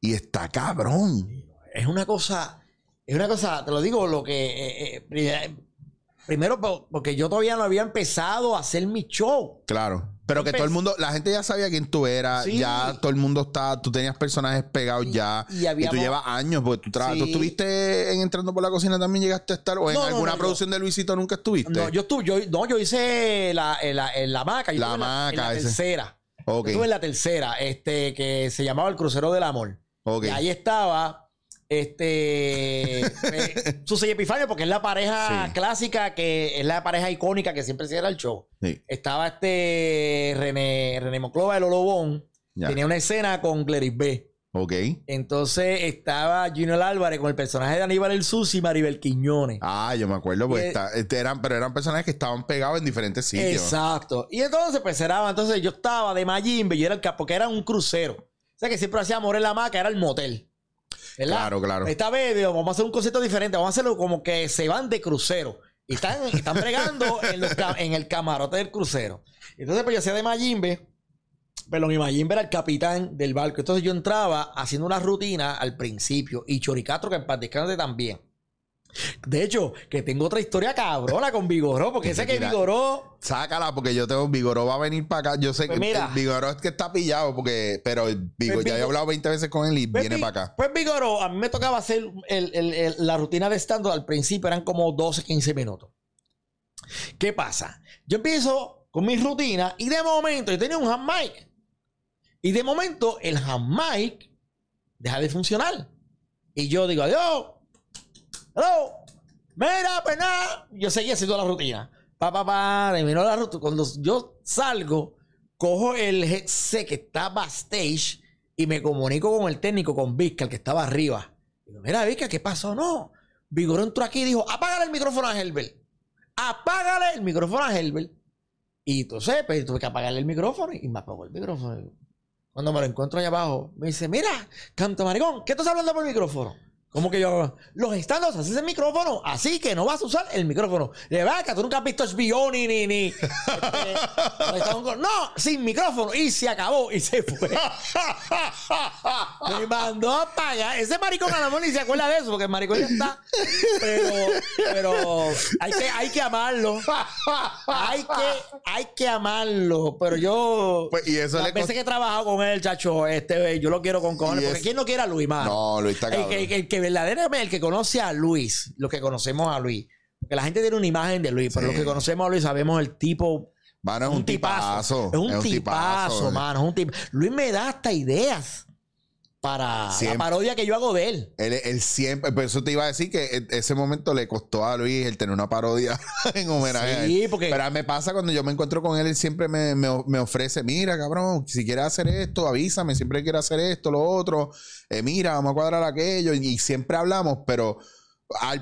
y está cabrón. Es una cosa, es una cosa, te lo digo, lo que eh, eh, pri- primero po- porque yo todavía no había empezado a hacer mi show. Claro. Pero que todo el mundo, la gente ya sabía quién tú eras, Sí. ya todo el mundo está, tú tenías personajes pegados Y- ya. y tú llevas años, porque tú, Sí. tú estuviste en Entrando por la Cocina también llegaste a estar, o en No, alguna no, producción de Luisito nunca estuviste. No, yo estuve, yo, no, yo hice la, la, la maca, yo La estuve en la, en tercera. Ok, Yo estuve en la tercera, este, que se llamaba El Crucero del Amor. ok. Y ahí estaba este eh, Susy Epifanio, porque es la pareja Sí. clásica, que es la pareja icónica que siempre cierra el show. Sí, Estaba este René, René Moclova, el Olobón. ya. Tenía una escena con Gleris B. Ok. Entonces estaba Junior Álvarez con el personaje de Aníbal el Susi y Maribel Quiñones. Ah, yo me acuerdo, pues está- este, eran, pero eran personajes que estaban pegados en diferentes sitios. Exacto. Y entonces, pues era, entonces yo estaba de Mayimbe, yo era el capo, porque era un crucero. O sea que siempre hacía amor en la maca, era el motel. ¿Verdad? Claro, claro. Esta vez vamos a hacer un concepto diferente, vamos a hacerlo como que se van de crucero. Y están, están bregando en, los ca- en el camarote del crucero. Entonces, pues yo hacía de Mayimbe, pero mi Mayimbe era el capitán del barco. Entonces yo entraba haciendo una rutina al principio y Choricatro, que en paz descanse también. De hecho, que tengo otra historia cabrona con Vigoró, porque sé que Mira. Vigoró. Sácala, porque yo tengo. Vigoró va a venir para acá. Yo sé Pues que mira. el Vigoró es que está pillado, porque. Pero el Vigo, Pues ya he Vigo- hablado 20 veces con él y Pues, viene Vi- para acá. Pues Vigoró, a mí me tocaba hacer el- el- el- la rutina de stand al principio, eran como 12, 15 minutos. ¿Qué pasa? Yo empiezo con mi rutina y de momento yo tenía un hand mic. Y de momento el hand mic deja de funcionar. Y yo digo, adiós. Hello. Mira, pues nada. Yo seguía haciendo la rutina. Pa, pa, pa. Terminó la rutina. Cuando yo salgo, cojo el headset que está backstage y me comunico con el técnico, con Vizca, el que estaba arriba. Digo, mira, Vizca, ¿qué pasó? No. Vigoró entró aquí y dijo, apágale el micrófono a Helbert. Apágale el micrófono a Helbert. Y entonces, pues, tuve que apagarle el micrófono y me apagó el micrófono. Cuando me lo encuentro allá abajo, me dice, mira, canto maricón, ¿qué estás hablando por el micrófono? ¿Cómo que yo? Los estandos así es el micrófono, así que no vas a usar el micrófono. De que tú nunca has visto HBO ni ni ni. este, no, sin micrófono. Y se acabó y se fue. Me mandó a pagar. Ese maricón a la mejor ni se acuerda de eso, porque el maricón ya está. Pero, pero hay que, hay que amarlo. Hay que, hay que amarlo. Pero yo. Pues, y eso las veces cost- que he trabajado con él, chacho, este, yo lo quiero con cojones. Porque es- ¿quién no quiere a Luis, mano? No, Luis está El cabrón. que, el que verdaderamente, el que conoce a Luis, lo que conocemos a Luis, porque la gente tiene una imagen de Luis, pero Sí. los que conocemos a Luis sabemos el tipo. Mano, es un tipazo. Es un tipazo, mano. Es un tip- Luis me da hasta ideas para Siempre. la parodia que yo hago de él. Él, él siempre, por eso te iba a decir que e- ese momento le costó a Luis el tener una parodia en homenaje a él. Sí, porque Pero me pasa cuando yo me encuentro con él, él siempre me, me- me ofrece, mira, cabrón, si quieres hacer esto, avísame, siempre quiero hacer esto, lo otro, Eh, mira, vamos a cuadrar aquello, y, y siempre hablamos, pero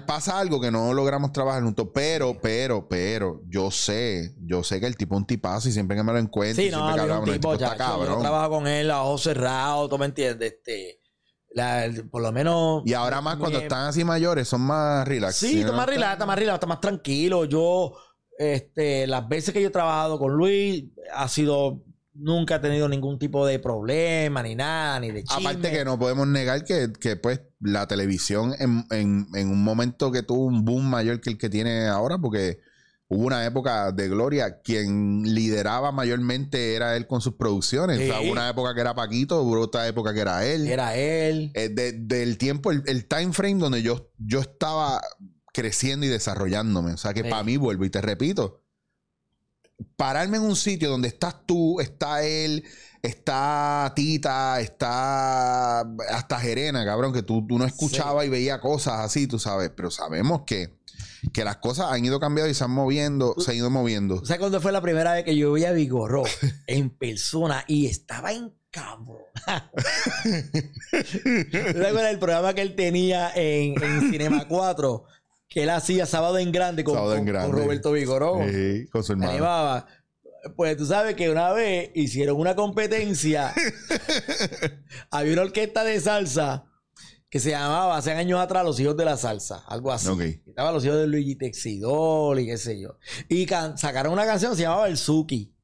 pasa algo que no logramos trabajar juntos, pero, pero, pero, yo sé, yo sé que el tipo es un tipazo y siempre que me lo encuentro, Sí, siempre no, que un hablamos, el tipo, tipo está yo cabrón. trabajo con él a ojos cerrados, tú me entiendes. Este, la- el- por lo menos. Y ahora más cuando están así mayores, son más relax. Sí, está más relax, está más relax, está más tranquilo. Yo, este, las veces que yo he trabajado con Luis, ha sido. Nunca he tenido ningún tipo de problema, ni nada, ni de chisme. Aparte que no podemos negar que, que, pues la televisión en, en- en un momento que tuvo un boom mayor que el que tiene ahora, porque hubo una época de gloria. Quien lideraba mayormente era él con sus producciones. O sea, Sí. hubo una época que era Paquito, hubo otra época que era él. Era él. Eh, de- del tiempo, el, el time frame donde yo, yo estaba creciendo y desarrollándome. O sea que Sí. para mí, vuelvo y te repito, pararme en un sitio donde estás tú, está él, está Tita, está hasta Jerena, cabrón, que tú, tú no escuchabas y veías cosas así, tú sabes, pero sabemos que, que las cosas han ido cambiando y se han moviendo, se han ido moviendo. ¿Tú sabes cuándo fue la primera vez que yo vi a Vigoró en persona y estaba en cabrón? ¿Tú te acuerdas del programa que él tenía en, en Cinema 4? Que él hacía Sábado en Grande con, Sábado en con- con Grande. Roberto Vigoró. Sí, con su hermano. animaba. Pues tú sabes que una vez hicieron una competencia. Había una orquesta de salsa que se llamaba hace años atrás Los Hijos de la Salsa, algo así. Estaban los hijos de Luigi Texidol y qué sé yo. Y sacaron una canción que se llamaba El Suki.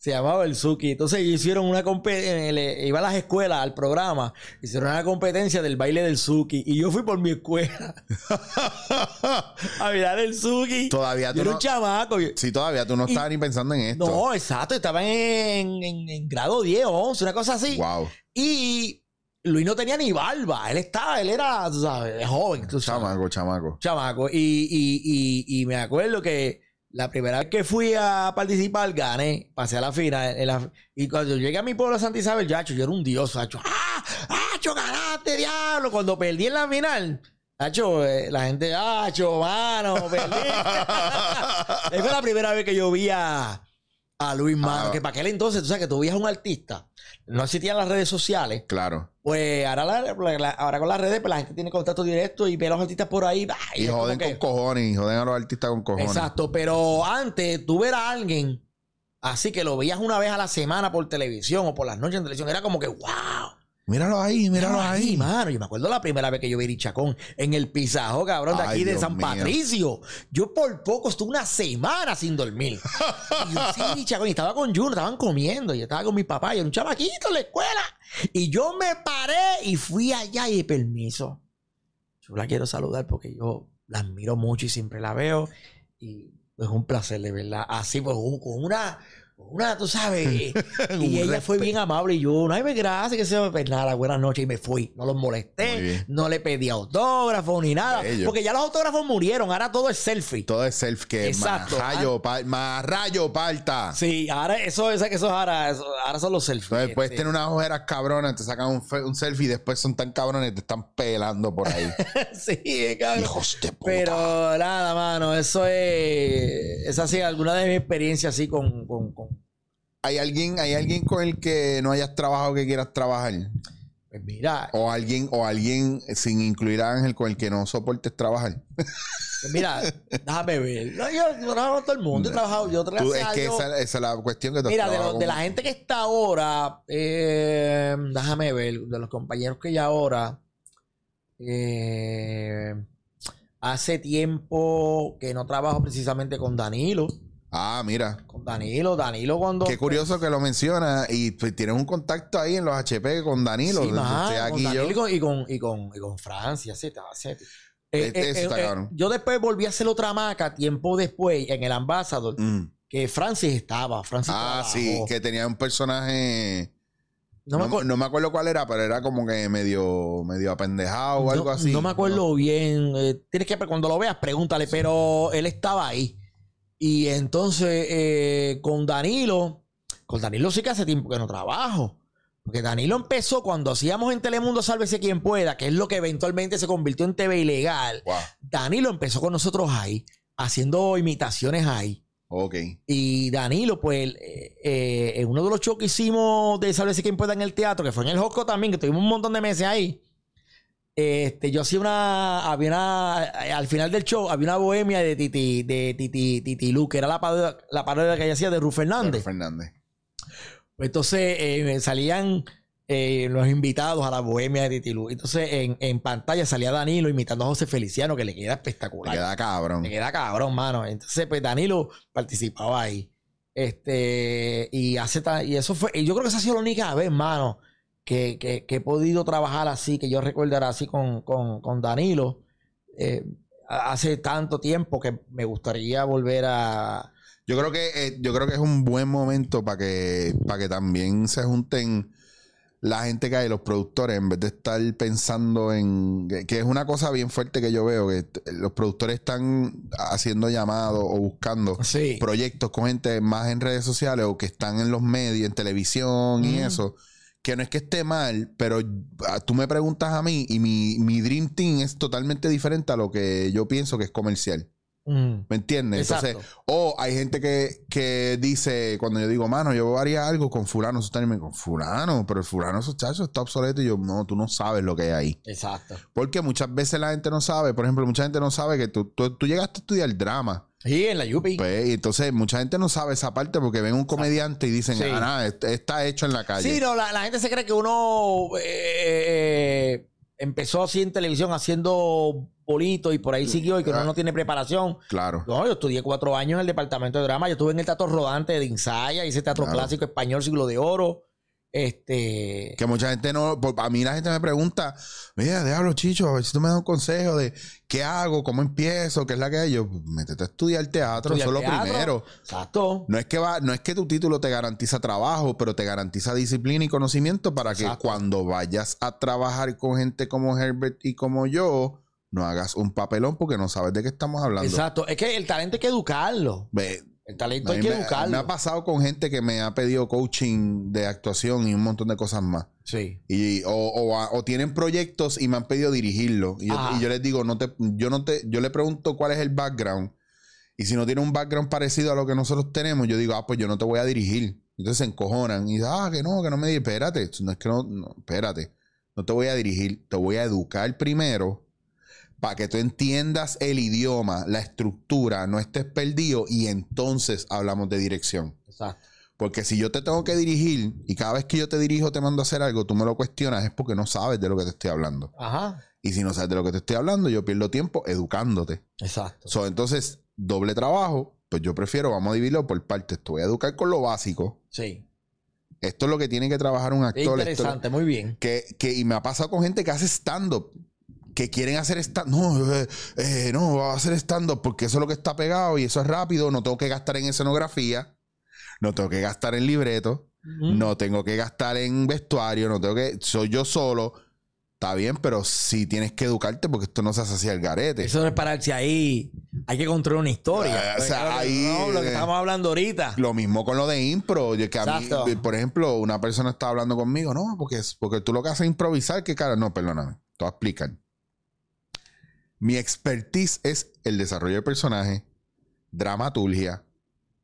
Se llamaba El Suki. Entonces ellos hicieron una competencia. Iba a las escuelas al programa. Hicieron una competencia del baile del Suki. Y yo fui por mi escuela a mirar el Suki. Todavía Yo tú era no, un chamaco. yo- sí, todavía tú no Y- estabas ni pensando en esto. no, exacto. Estaba en, en- en grado 10 o 11, una cosa así. Wow. Y Luis no tenía ni barba. Él estaba, él era, tú sabes, joven. Tú sabes, Chamaco, chamaco. chamaco. Y, y, y, y me acuerdo que la primera vez que fui a participar, gané, pasé a la final. en la- y cuando llegué a mi pueblo de Santa Isabel, yacho, yo era un dios, hacho. ¡Ah! ¡Hacho, ganaste, diablo! Cuando perdí en la final. Hacho, eh, la gente, hacho, mano, perdí. Esa fue la primera vez que yo vi a, a Luis Mano. Ah. Que para aquel entonces, tú sabes que tú veías a un artista, no existían las redes sociales. Claro. Pues ahora, la- la- ahora con las redes, pues la gente tiene contacto directo y ve a los artistas por ahí. Y joden que- con cojones, y joden a los artistas con cojones. Exacto, pero antes tú ver a alguien así que lo veías una vez a la semana por televisión o por las noches en televisión, era como que, wow. Míralo ahí, míralo ahí. mano. Yo me acuerdo la primera vez que yo vi Chacón en el pisajo, cabrón, de Ay, aquí de Dios San mío. Patricio. Yo por poco estuve una semana sin dormir. Y yo sí, Chacón, y estaba con Juno, estaban comiendo, y yo estaba con mi papá, y era un chamaquito en la escuela. Y yo me paré y fui allá y permiso. Yo la quiero saludar porque yo la admiro mucho y siempre la veo. Y es un placer, de verdad. Así, pues, con una, una, tú sabes. Y ella fue bien amable y yo, no hay gracias, que se pues nada, buenas noches. Y me fui. No los molesté, no le pedí autógrafo ni nada. Bello. Porque ya los autógrafos murieron, ahora todo es selfie. Todo es self que más Exacto. rayo, pa- más rayo parta. Sí, ahora eso, eso, eso es ahora, eso- ahora son los selfies. Entonces puedes tener unas ojeras cabronas, te sacan un, selfie y después son tan cabrones que te están pelando por ahí. sí, cabrón. Hijos de puta. Pero nada, mano, eso es. Esa ha sido alguna de mis experiencias así con. con, con- ¿Hay alguien, ¿Hay alguien con el que no hayas trabajado que quieras trabajar? pues mira, O alguien, o alguien sin incluir a Ángel con el que no soportes trabajar. pues mira, déjame ver. No, yo, yo trabajo con todo el mundo, he trabajado, yo Tú, es que esa, esa es la cuestión que te Mira, de, lo- de la gente que está ahora, eh, déjame ver, de los compañeros que ya ahora, eh, hace tiempo que no trabajo precisamente con Danilo. Ah, mira. Con Danilo, Danilo cuando... Qué curioso que lo menciona y pues, tienes un contacto ahí en los HP con Danilo. Sí, con aquí. Danilo y con, y con, y con- y con Francia, sí, estaba sí. Eh, Este- eso está cabrón. yo después volví a hacer otra maca tiempo después en el Ambassador, Mm. que Francis estaba. Francis Ah, sí, que tenía un personaje. No No, me acuerdo. no me acuerdo cuál era, pero era como que medio, medio apendejado o algo así. No me acuerdo bien. eh, tienes que, cuando lo veas, pregúntale, pero él estaba ahí. Y entonces, eh, con Danilo, con Danilo sí que hace tiempo que no trabajo. Porque Danilo empezó cuando hacíamos en Telemundo Sálvese quien pueda, que es lo que eventualmente se convirtió en TV Ilegal. Wow. Danilo empezó con nosotros ahí, haciendo imitaciones ahí. Ok. Y Danilo, pues, eh, eh, en uno de los shows que hicimos de Sálvese quien pueda en el teatro, que fue en el Josco también, que tuvimos un montón de meses ahí. Este, yo hacía una, había una, al final del show, había una bohemia de Titi, de Titi, Titi Lu, que era la parodia, la parodia que ella hacía de Ruth Fernández. Fernández. Entonces eh, salían eh, los invitados a la bohemia de Titi Lu. Entonces en, en pantalla salía Danilo imitando a José Feliciano, que le queda espectacular. queda cabrón. Me queda cabrón, mano. Entonces, pues Danilo participaba ahí. Este, y hace y eso fue, y yo creo que esa ha sido la única vez, mano, que, que- que he podido trabajar así, que yo recordara así con, con, con Danilo. Eh, hace tanto tiempo que me gustaría volver a... Yo creo que eh, yo creo que es un buen momento para que para que también se junten la gente que hay, los productores, en vez de estar pensando en que, es una cosa bien fuerte que yo veo que los productores están haciendo llamados o buscando Sí. proyectos con gente más en redes sociales o que están en los medios, en televisión y eso. Que no es que esté mal, pero ah, tú me preguntas a mí y mi, mi Dream Team es totalmente diferente a lo que yo pienso que es comercial. Mm. ¿Me entiendes? Exacto. Entonces, o hay gente que, que dice, cuando yo digo, mano, yo haría algo con fulano, eso mi- con fulano, pero el fulano, esos chachos, está obsoleto. Y yo, no, tú no sabes lo que hay ahí. Exacto. Porque muchas veces la gente no sabe, por ejemplo, mucha gente no sabe que tú, tú, tú llegaste a estudiar drama. Sí, en la Yupi. Pues, entonces mucha gente no sabe esa parte porque ven un comediante y dicen, Sí. ah, nada, est- está hecho en la calle. Sí, no, la, la gente se cree que uno eh, eh, empezó así en televisión haciendo bolitos y por ahí siguió y que uno no tiene preparación. Claro. No, yo estudié cuatro años en el departamento de drama. Yo estuve en el teatro rodante de Insaya, hice teatro Claro. clásico español, siglo de oro. Este. Que mucha gente no, por- a mí la gente me pregunta, mira, déjalo, Chicho, a ver si tú me das un consejo de qué hago, cómo empiezo, qué es la que hay. Yo, métete a estudiar teatro, eso es lo primero. Exacto. No es que va, no es que tu título te garantiza trabajo, pero te garantiza disciplina y conocimiento para que Exacto. cuando vayas a trabajar con gente como Herbert y como yo, no hagas un papelón porque no sabes de qué estamos hablando. Exacto. Es que el talento hay que educarlo. Ve, El talento hay que me, me educarlo. ha pasado con gente que me ha pedido coaching de actuación y un montón de cosas más. Sí. Y, o, o- o tienen proyectos y me han pedido dirigirlo. Y yo, Ajá. y yo les digo, no te, yo no te, yo le pregunto cuál es el background. Y si no tiene un background parecido a lo que nosotros tenemos, yo digo, ah, pues yo no te voy a dirigir. Entonces se encojonan y dicen, ah, que no, que no me digas, espérate, no es que no, no, espérate, no te voy a dirigir, te voy a educar primero para que tú entiendas el idioma, la estructura, no estés perdido y entonces hablamos de dirección. Exacto. Porque si yo te tengo que dirigir y cada vez que yo te dirijo te mando a hacer algo, tú me lo cuestionas, es porque no sabes de lo que te estoy hablando. Ajá. Y si no sabes de lo que te estoy hablando, yo pierdo tiempo educándote. Exacto. So, entonces, doble trabajo, pues yo prefiero, vamos a dividirlo por partes. Te voy a educar con lo básico. Sí. Esto es lo que tiene que trabajar un Es actor. esto- interesante, muy bien. que, que- y me ha pasado con gente que hace stand-up. Que quieren hacer stand No, eh, eh, no, va a hacer stand-up porque eso es lo que está pegado y eso es rápido. No tengo que gastar en escenografía. No tengo que gastar en libreto. No tengo que gastar en vestuario. No tengo que. Soy yo solo. Está bien, pero sí tienes que educarte porque esto no se hace así al garete. Eso de pararse ahí, hay que construir una historia. Eh, o sea, ahí, no, lo que eh, estamos hablando ahorita. Lo mismo con lo de impro. Yo que a mí, por ejemplo, una persona estaba hablando conmigo, no, porque, es, porque tú lo que haces es improvisar, que cara, no, perdóname, te voy a explicar. Mi expertise es el desarrollo de personaje, dramaturgia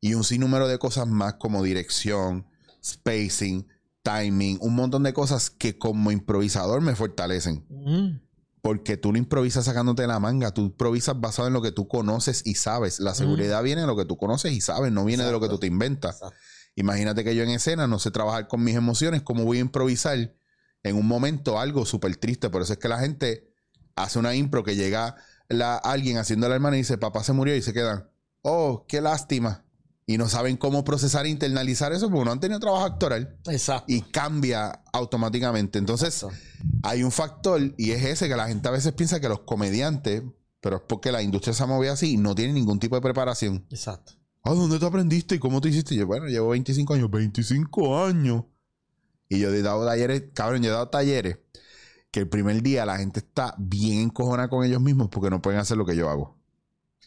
y un sinnúmero de cosas más como dirección, spacing, timing, un montón de cosas que como improvisador me fortalecen. Ujú. Porque tú no improvisas sacándote la manga, tú improvisas basado en lo que tú conoces y sabes. La seguridad viene de lo que tú conoces y sabes, no viene de lo que tú te inventas. Exacto. Imagínate que yo en escena no sé trabajar con mis emociones, cómo voy a improvisar en un momento algo súper triste. Por eso es que la gente hace una impro que llega la, alguien haciendo la hermana y dice, papá se murió y se quedan, oh, qué lástima. Y no saben cómo procesar e internalizar eso porque no han tenido trabajo actoral Exacto. y cambia automáticamente. Entonces, Exacto. hay un factor y es ese que la gente a veces piensa que los comediantes, pero es porque la industria se mueve así, no tienen ningún tipo de preparación. Exacto. Ah, ¿dónde tú aprendiste y cómo te hiciste? Y yo, bueno, llevo 25 años, 25 años. Y yo he dado talleres, cabrón, yo he dado talleres que el primer día la gente está bien encojona con ellos mismos porque no pueden hacer lo que yo hago.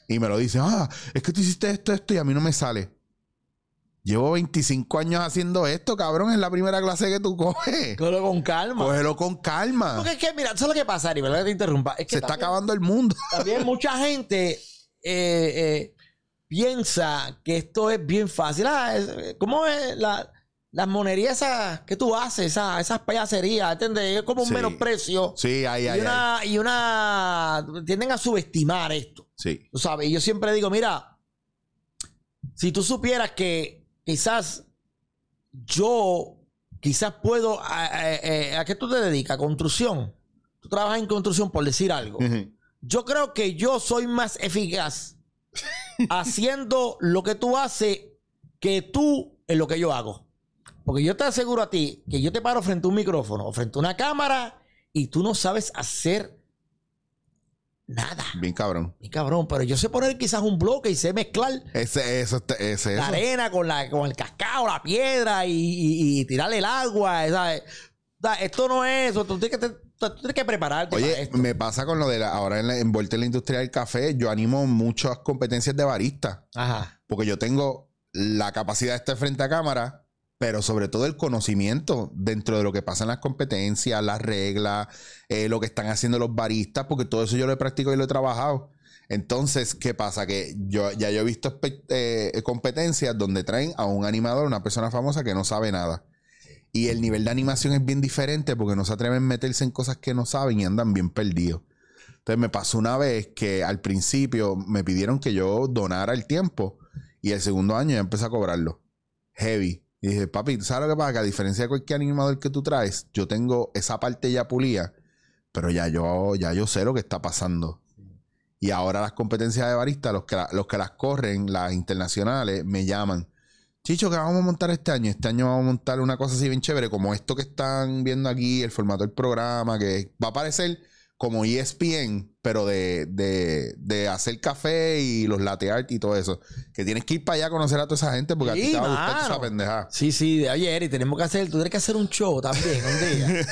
Y me lo dicen, ah, es que tú hiciste esto, esto y a mí no me sale. Llevo 25 años haciendo esto, cabrón, es la primera clase que tú coges. Cógelo con calma. Cógelo con calma. Porque es que, mira, eso es lo que pasa, Ari, ¿verdad? Que te interrumpa. Es que Se está acabando el mundo. También mucha gente eh, eh, piensa que esto es bien fácil. Ah, es- ¿Cómo es la, las monerías esas que tú haces? Esa- esas payaserías, ¿entiendes? Es como un Sí. menosprecio. Sí, ahí, y, ahí, ahí. una, y una... Tienden a subestimar esto. Sí. Tú sabes, y yo siempre digo, mira, si tú supieras que quizás yo, quizás puedo... ¿A, a- a qué tú te dedicas? ¿A construcción? Tú trabajas en construcción, por decir algo. Yo creo que yo soy más eficaz haciendo lo que tú haces que tú en lo que yo hago. Porque yo te aseguro a ti que yo te paro frente a un micrófono o frente a una cámara y tú no sabes hacer nada. Bien cabrón. Bien cabrón, pero yo sé poner quizás un bloque y sé mezclar Ese, eso, ese, la eso. arena con, la, con el cascado, la piedra y, y- y tirarle el agua. ¿sabes? Esto no es eso. Tú tienes que, te- tú tienes que prepararte para Oye, esto. me pasa con lo de la, ahora en la, en la industria del café, yo animo muchas competencias de barista, Ajá. porque yo tengo la capacidad de estar frente a cámara, pero sobre todo el conocimiento dentro de lo que pasa en las competencias, las reglas, eh, lo que están haciendo los baristas, porque todo eso yo lo he practicado y lo he trabajado. Entonces, ¿qué pasa? Que yo ya yo he visto espe- eh, competencias donde traen a un animador, una persona famosa que no sabe nada. Y el nivel de animación es bien diferente porque no se atreven a meterse en cosas que no saben y andan bien perdidos. Entonces me pasó una vez que al principio me pidieron que yo donara el tiempo y el segundo año ya empecé a cobrarlo. Heavy. Y dije, papi, ¿sabes lo que pasa? Que a diferencia de cualquier animador que tú traes, yo tengo esa parte ya pulida, pero ya yo, ya yo sé lo que está pasando. Y ahora las competencias de barista, los que, la- los que las corren, las internacionales, me llaman. Chicho, ¿qué vamos a montar este año? Este año vamos a montar una cosa así bien chévere, como esto que están viendo aquí, el formato del programa, que va a parecer como ESPN, pero de, de, de hacer café y los latte art y todo eso. Que tienes que ir para allá a conocer a toda esa gente porque a ti Sí, te va a gustar mano. esa pendeja. Sí, sí. Oye, Eri, tenemos que hacer... Tú tienes que hacer un show también un día.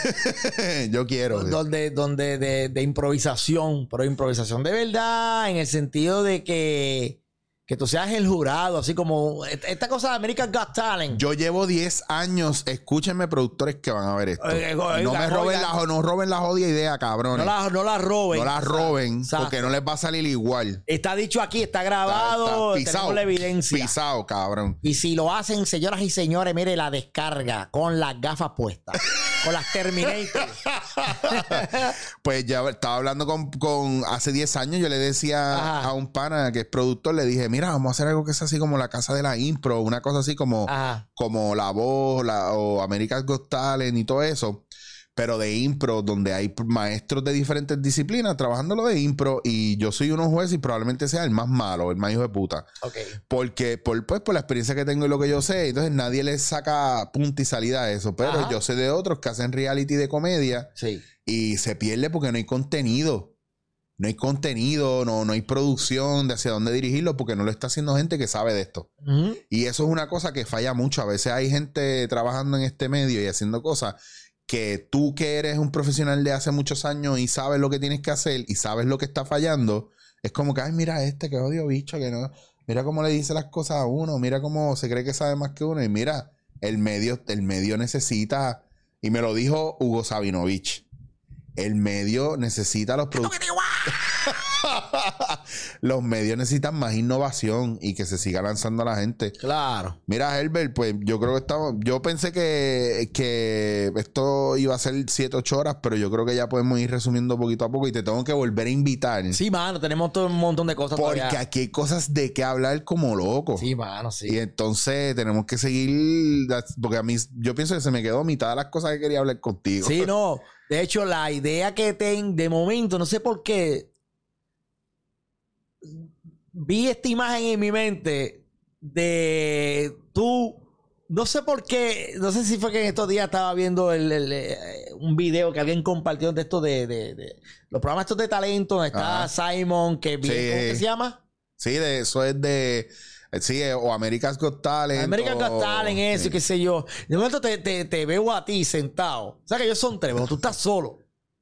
Yo quiero. sí. donde, donde de, de improvisación, pero improvisación de verdad, en el sentido de que, que tú seas el jurado, así como esta cosa de American Got Talent. Yo llevo 10 años, escúchenme productores que van a ver esto. Oiga, oiga, no me roben oiga. la, no roben la jodida idea, no cabrones. la, no la roben. No la roben porque no les va a salir igual. Está dicho aquí, está grabado, Está- está tenemos la evidencia. Pisado, cabrón. Y si lo hacen, señoras y señores, mire la descarga con las gafas puestas, con las Terminator. Pues ya estaba hablando con, con- hace 10 años, yo le decía Ajá. a un pana que es productor, le dije, mira, vamos a hacer algo que es así como la casa de la impro, una cosa así como, Ajá. como La Voz la, o America's Got Talent y todo eso, pero de impro, donde hay maestros de diferentes disciplinas trabajando lo de impro y yo soy uno juez y probablemente sea el más malo, el más hijo de puta. Ok. Porque por, pues, por la experiencia que tengo y lo que yo sé, entonces nadie le saca punta y salida a eso. Pero Ajá. yo sé de otros que hacen reality de comedia Sí. y se pierde porque no hay contenido. No hay contenido, no, no hay producción de hacia dónde dirigirlo porque no lo está haciendo gente que sabe de esto. Y eso es una cosa que falla mucho. A veces hay gente trabajando en este medio y haciendo cosas que tú que eres un profesional de hace muchos años y sabes lo que tienes que hacer y sabes lo que está fallando, es como que, ay, mira este, que odio bicho, que no, mira cómo le dice las cosas a uno, mira cómo se cree que sabe más que uno y mira, el medio, el medio necesita, y me lo dijo Hugo Sabinovich, el medio necesita los productos. los medios necesitan más innovación y que se siga lanzando a la gente. Claro. Mira, Herbert, pues yo creo que estamos. Yo pensé que, que esto iba a ser 7, 8 horas, pero yo creo que ya podemos ir resumiendo poquito a poco y te tengo que volver a invitar. Sí, mano, tenemos todo un montón de cosas porque todavía. aquí hay cosas de qué hablar como loco. Sí, mano, sí. Y entonces tenemos que seguir. Porque a mí, yo pienso que se me quedó mitad de las cosas que quería hablar contigo. Sí, no. De hecho, la idea que tengo de momento, no sé por qué, vi esta imagen en mi mente de tú, no sé por qué, no sé si fue que en estos días estaba viendo el- el, eh, un video que alguien compartió de esto de, de- de los programas estos de talento, donde está Ajá. Simon, que Sí. ¿cómo que se llama? Sí, de eso es de. Eh, Sí, eh, o America's Got Talent. American o- Got Talent, eso, sí. qué sé yo. De momento te, te- te veo a ti sentado. O sea que ellos son tres, pero tú estás solo.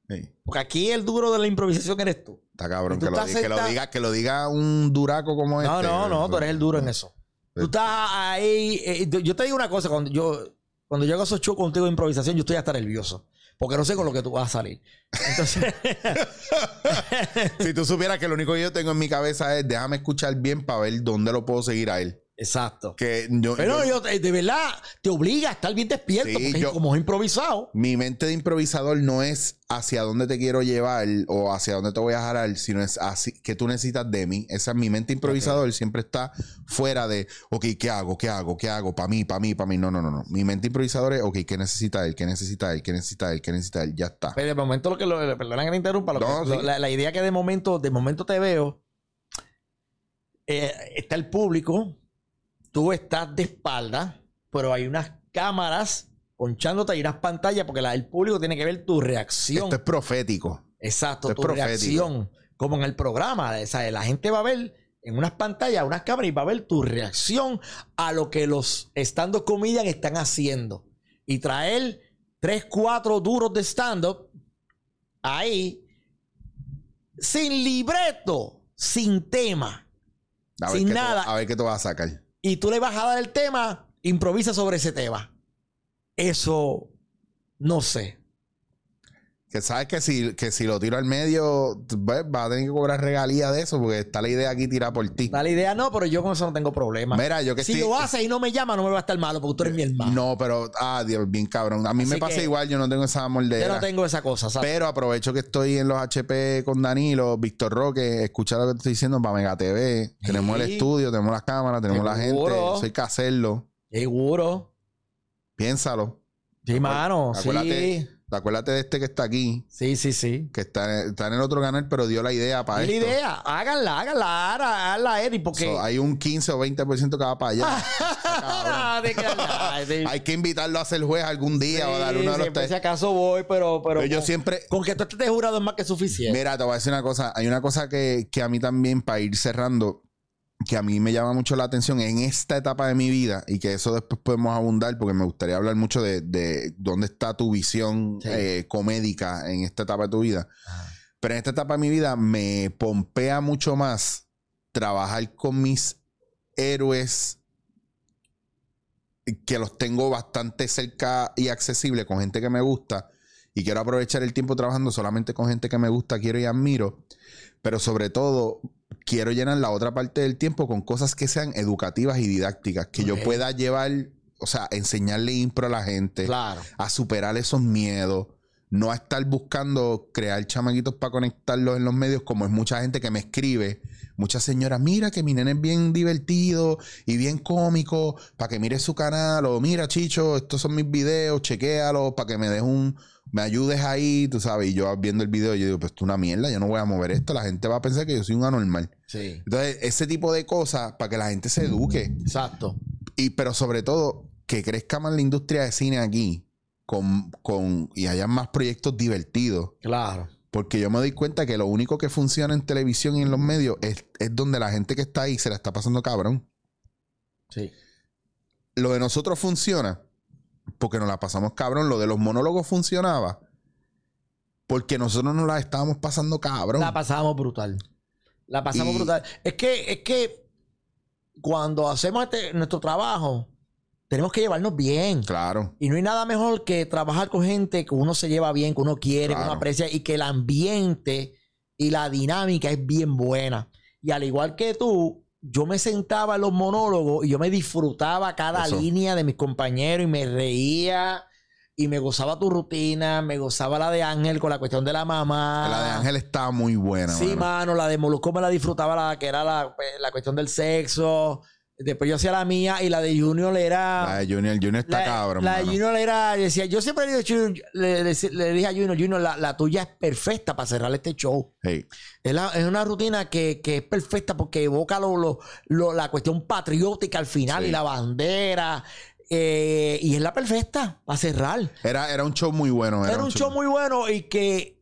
Sí. Porque aquí el duro de la improvisación eres tú. Está cabrón Tú que lo, que diga, que lo diga un duraco como No, este. no, no, tú eres el duro en eso. Tú estás ahí. eh, yo te digo una cosa, cuando yo, cuando yo hago esos shows contigo de improvisación, yo estoy hasta nervioso. Porque no sé con lo que tú vas a salir. Entonces, Si tú supieras que lo único que yo tengo en mi cabeza es déjame escuchar bien para ver dónde lo puedo seguir a él. Exacto. Que yo, Pero yo- yo, eh, de verdad te obliga a estar bien despierto, Sí, porque yo- es como es improvisado. mi mente de improvisador no es hacia dónde te quiero llevar o hacia dónde te voy a jalar, sino es así que tú necesitas de mí. Esa mi mente improvisador siempre está fuera de, ok, ¿qué hago? ¿Qué hago? ¿Qué hago? Para mí, para mí, para mí. No, no, no, no. Mi mente improvisador es, ok, ¿qué necesita él? ¿Qué necesita él? ¿Qué necesita él? ¿Qué necesita él? Ya está. Pero de momento lo que lo, perdona que me interrumpa, lo No, que- lo- sí. la, la idea que de momento, de momento te veo, eh, está el público, tú estás de espalda, pero hay unas cámaras ponchándote y unas pantallas porque la- el público tiene que ver tu reacción. Esto es profético. Exacto, esto tu es reacción. como en el programa. O sea, la gente va a ver en unas pantallas, unas cámaras y va a ver tu reacción a lo que los stand-up comedians están haciendo. Y traer tres, cuatro duros de stand-up ahí sin libreto, sin tema, A ver sin tú- nada. a ver qué tú vas a sacar. Y tú le vas a dar el tema, improvisa sobre ese tema. Eso, no sé. Que sabes que si, que si lo tiro al medio, pues, vas a tener que cobrar regalía de eso, porque está la idea aquí tirada por ti. Da la idea, no, pero yo con eso no tengo problema. Mira, yo que si estoy- lo haces y no me llama, no me va a estar malo porque tú eres mi hermano. No, pero, ah, Dios, bien cabrón. A mí me pasa que- igual, yo no tengo esa yo mordedera. no tengo esa cosa, ¿sabes? Pero aprovecho que estoy en los HP con Danilo, Víctor Roque, escucha lo que te estoy diciendo para Mega TV. Tenemos el Sí. estudio, tenemos las cámaras, tenemos la gente. Seguro. Eso hay que hacerlo. Seguro. Piénsalo. Sí, mano. Acuérdate, Sí. Acuérdate de este que está aquí, Sí, sí, sí. que está, está en el otro canal, pero dio la idea para la esto. idea, háganla, háganla, háganla, háganla, Eri, porque. So, hay un 15 o 20% que va para allá. Ah, hay que invitarlo a ser juez algún día o a dar Sí, uno de los tres. si acaso voy, pero. Pero, Pero yo con, siempre, con que tú estés jurado es más que suficiente. Mira, te voy a decir una cosa. Hay una cosa que, que a mí también, para ir cerrando, que a mí me llama mucho la atención en esta etapa de mi vida y que eso después podemos abundar porque me gustaría hablar mucho de, de dónde está tu visión Sí. eh, comédica en esta etapa de tu vida. Ah. Pero en esta etapa de mi vida me pompea mucho más trabajar con mis héroes que los tengo bastante cerca y accesible con gente que me gusta y quiero aprovechar el tiempo trabajando solamente con gente que me gusta, quiero y admiro, pero sobre todo quiero llenar la otra parte del tiempo con cosas que sean educativas y didácticas, que yo pueda llevar, o sea, enseñarle impro a la gente, Claro. a superar esos miedos, no a estar buscando crear chamaquitos para conectarlos en los medios, como es mucha gente que me escribe, muchas señoras, mira que mi nene es bien divertido y bien cómico, para que mires su canal, o mira, Chicho, estos son mis videos, chequéalos, para que me des un, me ayudes ahí, tú sabes, y yo viendo el video, yo digo, pues esto es una mierda, yo no voy a mover esto, la gente va a pensar que yo soy un anormal. Sí. Entonces, ese tipo de cosas, para que la gente se eduque, Exacto. y, pero sobre todo, que crezca más la industria de cine aquí con, con, y haya más proyectos divertidos. Claro. Porque yo me doy cuenta que lo único que funciona en televisión y en los medios es, es donde la gente que está ahí se la está pasando cabrón. Sí. Lo de nosotros funciona porque nos la pasamos cabrón. Lo de los monólogos funcionaba porque nosotros nos la estábamos pasando cabrón. La pasamos brutal. La pasamos Y- brutal. Es que, es que cuando hacemos este- nuestro trabajo, tenemos que llevarnos bien. Claro. Y no hay nada mejor que trabajar con gente que uno se lleva bien, que uno quiere, que uno aprecia y que el ambiente y la dinámica es bien buena. Y al igual que tú, yo me sentaba en los monólogos y yo me disfrutaba cada Eso. línea de mis compañeros y me reía y me gozaba tu rutina, me gozaba la de Ángel con la cuestión de la mamá. La de Ángel estaba muy buena. Sí, mano. mano, la de Molusco me la disfrutaba, la que era la, pues, la cuestión del sexo. Después yo hacía la mía y la de Junior era. La de Junior. Junior está La, cabrón. la de mano. Junior era, decía, yo siempre le, digo, le, le- le dije a Junior, Junior, la, la tuya es perfecta para cerrar este show. Hey. Es, la- es una rutina que, que es perfecta porque evoca lo, lo- lo- la cuestión patriótica al final Sí. y la bandera. eh, y es la perfecta para cerrar. Era, era un show muy bueno. Era un show muy bueno y que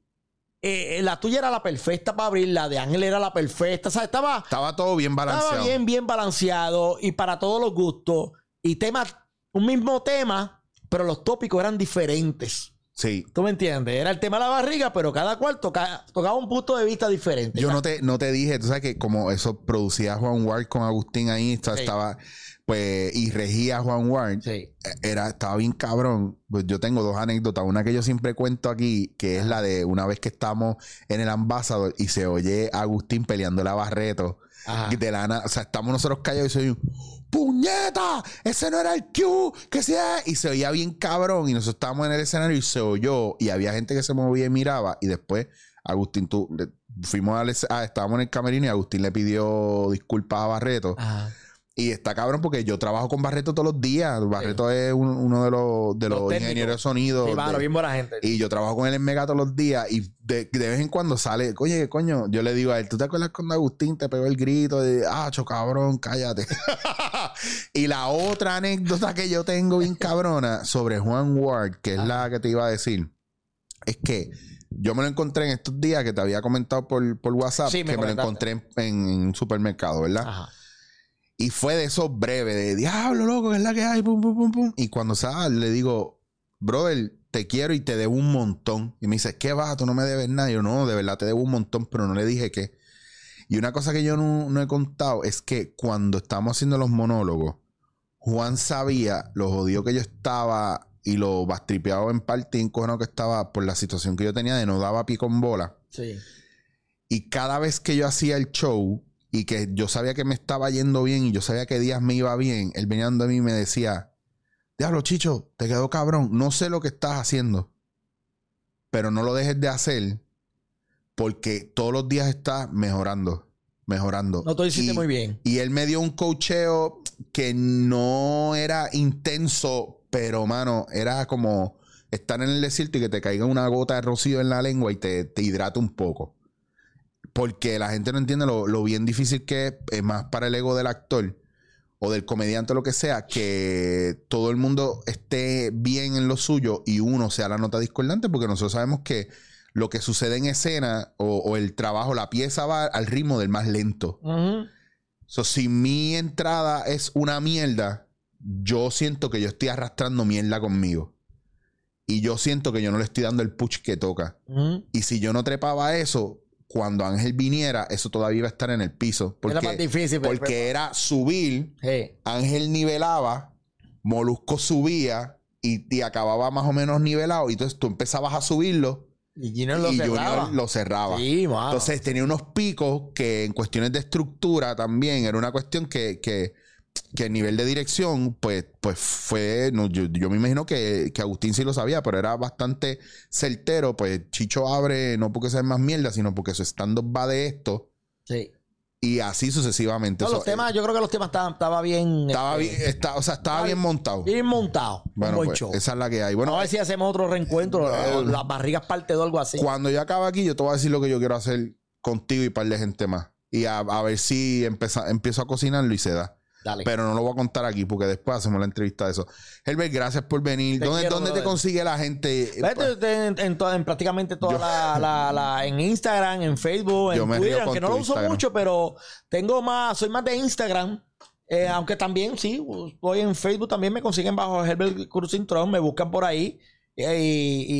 eh, la tuya era la perfecta para abrir, la de Ángel era la perfecta. O sea, estaba, Estaba todo bien balanceado. estaba bien, bien balanceado y para todos los gustos. Y temas, un mismo tema, pero los tópicos eran diferentes. Sí. ¿Tú me entiendes? Era el tema de la barriga, pero cada cual toca- tocaba un punto de vista diferente. Yo no te, no te dije, tú sabes que como eso producía Juan Ward con Agustín ahí, Sí. estaba, pues, y regía Juan Ward, Sí. eh, era, estaba bien cabrón. Pues yo tengo dos anécdotas. Una que yo siempre cuento aquí, que es la de una vez que estamos en el Ambassador y se oye a Agustín peleando la Barreto. Ajá. De la o sea, estamos nosotros callados y se oye un ¡Puñeta! Ese no era el Q, que sea. Y se oía bien cabrón. Y nosotros estábamos en el escenario y se oyó. Y había gente que se movía y miraba. Y después, Agustín, tú, fuimos al es- ah, estábamos en el camerino y Agustín le pidió disculpas a Barreto. Ajá. Y está cabrón porque yo trabajo con Barreto todos los días. Barreto es un- uno de los, de Los ingenieros de sonido. Sí, mano, de- bien buena gente. y yo trabajo con él en Mega todos los días y de, de vez en cuando sale, oye, coño, yo le digo a él, ¿tú te acuerdas cuando Agustín te pegó el grito de, ah, cho cabrón, cállate? y la otra anécdota que yo tengo bien cabrona sobre Juan Ward, que es la que te iba a decir, es que Yo me lo encontré en estos días que te había comentado por, por WhatsApp, Sí, me que me lo encontré en, en un supermercado, ¿verdad? Ajá. Y fue de esos breves, de diablo, loco, que es la que hay, pum, pum, pum, pum. Y cuando se le digo, brother, te quiero y te debo un montón. Y me dice, ¿qué va? Tú no me debes nada. Y yo, no, de verdad te debo un montón, pero no le dije qué. Y una cosa que yo no, no he contado es que cuando estábamos haciendo los monólogos, Juan sabía lo jodido que yo estaba y lo bastripeado en parte y encojonado que estaba por la situación que yo tenía de no daba pie con bola. Sí. Y cada vez que yo hacía el show y que yo sabía que me estaba yendo bien y yo sabía que días me iba bien, él venía donde mí y me decía, Diablo, Chicho, te quedó cabrón. No sé lo que estás haciendo, pero no lo dejes de hacer porque todos los días estás mejorando, mejorando. No, tú hiciste Y- muy bien. Y él me dio un cocheo que no era intenso, pero, mano, era como estar en el desierto y que te caiga una gota de rocío en la lengua y te, te hidrata un poco. Porque la gente no entiende lo, lo bien difícil que es, es más para el ego del actor o del comediante o lo que sea, que todo el mundo esté bien en lo suyo y uno sea la nota discordante, porque nosotros sabemos que lo que sucede en escena o, o el trabajo, la pieza va al ritmo del más lento. So, si mi entrada es una mierda, yo siento que yo estoy arrastrando mierda conmigo. Y yo siento que yo no le estoy dando el push que toca. Y si yo no trepaba eso, cuando Ángel viniera, eso todavía iba a estar en el piso. Porque, Era más difícil. pero- porque era subir, Sí. Ángel nivelaba, Molusco subía y, y acababa más o menos nivelado. Y entonces tú empezabas a subirlo Y Junior lo y cerraba. Junior lo cerraba. Sí. Entonces tenía unos picos que en cuestiones de estructura también era una cuestión que, que, que el nivel de dirección, pues, pues fue, no, yo, yo me imagino que, que Agustín sí lo sabía, pero era bastante certero. Pues Chicho abre no porque sea más mierda, sino porque su stand-up va de esto Sí. y así sucesivamente. No, los temas, eh, yo creo que los temas estaban estaba bien. estaba este, bien, está- o sea, estaba estaba bien montado. bien montado. Bueno, un buen pues, esa es la que hay. Bueno, a ver si hacemos otro reencuentro. Eh, o las barrigas parte o algo así. Cuando yo acabe aquí, yo te voy a decir lo que yo quiero hacer contigo y par de gente más. Y a, a ver si empeza- empiezo a cocinarlo y se da. Dale. Pero no lo voy a contar aquí porque después hacemos la entrevista de eso. Herbert, gracias por venir. Te ¿Dónde, quiero, dónde te consigue la gente? En, en to- en prácticamente toda Yo- la, la- la- en Instagram, en Facebook, en Twitter, aunque no lo uso Instagram. mucho, pero tengo más, soy más de Instagram. Eh, aunque también, sí, estoy en Facebook, también me consiguen bajo Herbert Cruz Intron, me buscan por ahí. Y,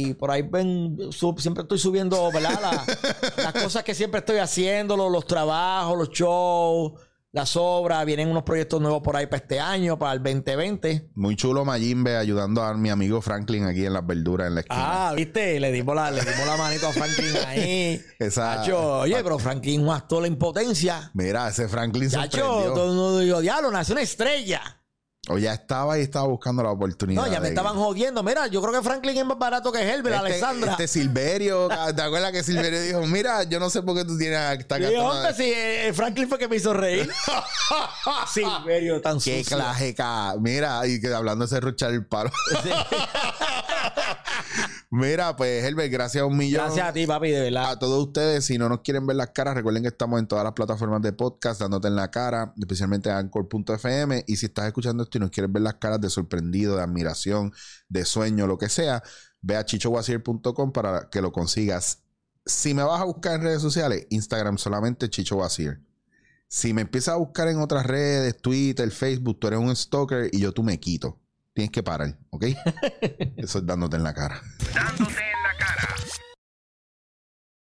y por ahí ven, sub- siempre estoy subiendo, ¿verdad? La- las cosas que siempre estoy haciendo, los, los trabajos, los shows, las obras. Vienen unos proyectos nuevos por ahí para este año, para el 2020. Muy chulo Mayimbe ayudando a mi amigo Franklin aquí en las verduras en la esquina. Ah, viste, le dimos la, le dimos la manito a Franklin ahí. Chacho, oye, pero Franklin actor la impotencia. Mira, ese Franklin Chacho, sorprendió. todo el mundo dijo, diablo, nació una estrella. O ya estaba y estaba buscando la oportunidad. No, ya me estaban jodiendo. Mira, yo creo que Franklin es más barato que Herbert, Este, Alexandra. este Silverio, ¿te acuerdas que Silverio dijo, mira, yo no sé por qué tú tienes esta hombre, si eh, Franklin fue que me hizo reír. Silverio tan Qué sucio. Mira, y que hablando de serruchar el palo. Mira, pues, Herbert, gracias a un millón. Gracias a ti, papi, de verdad. A todos ustedes, si no nos quieren ver las caras, recuerden que estamos en todas las plataformas de podcast, dándote en la cara, especialmente en Anchor.fm. Y si estás escuchando esto y no quieres ver las caras de sorprendido, de admiración, de sueño, lo que sea, ve a chichowasier.com para que lo consigas. Si me vas a buscar en redes sociales, Instagram solamente Chicho Wasier. Si me empiezas a buscar en otras redes, Twitter, Facebook, tú eres un stalker y yo tú me quito. Tienes que parar, ¿ok? Eso es dándote en la cara. Dándote en la cara.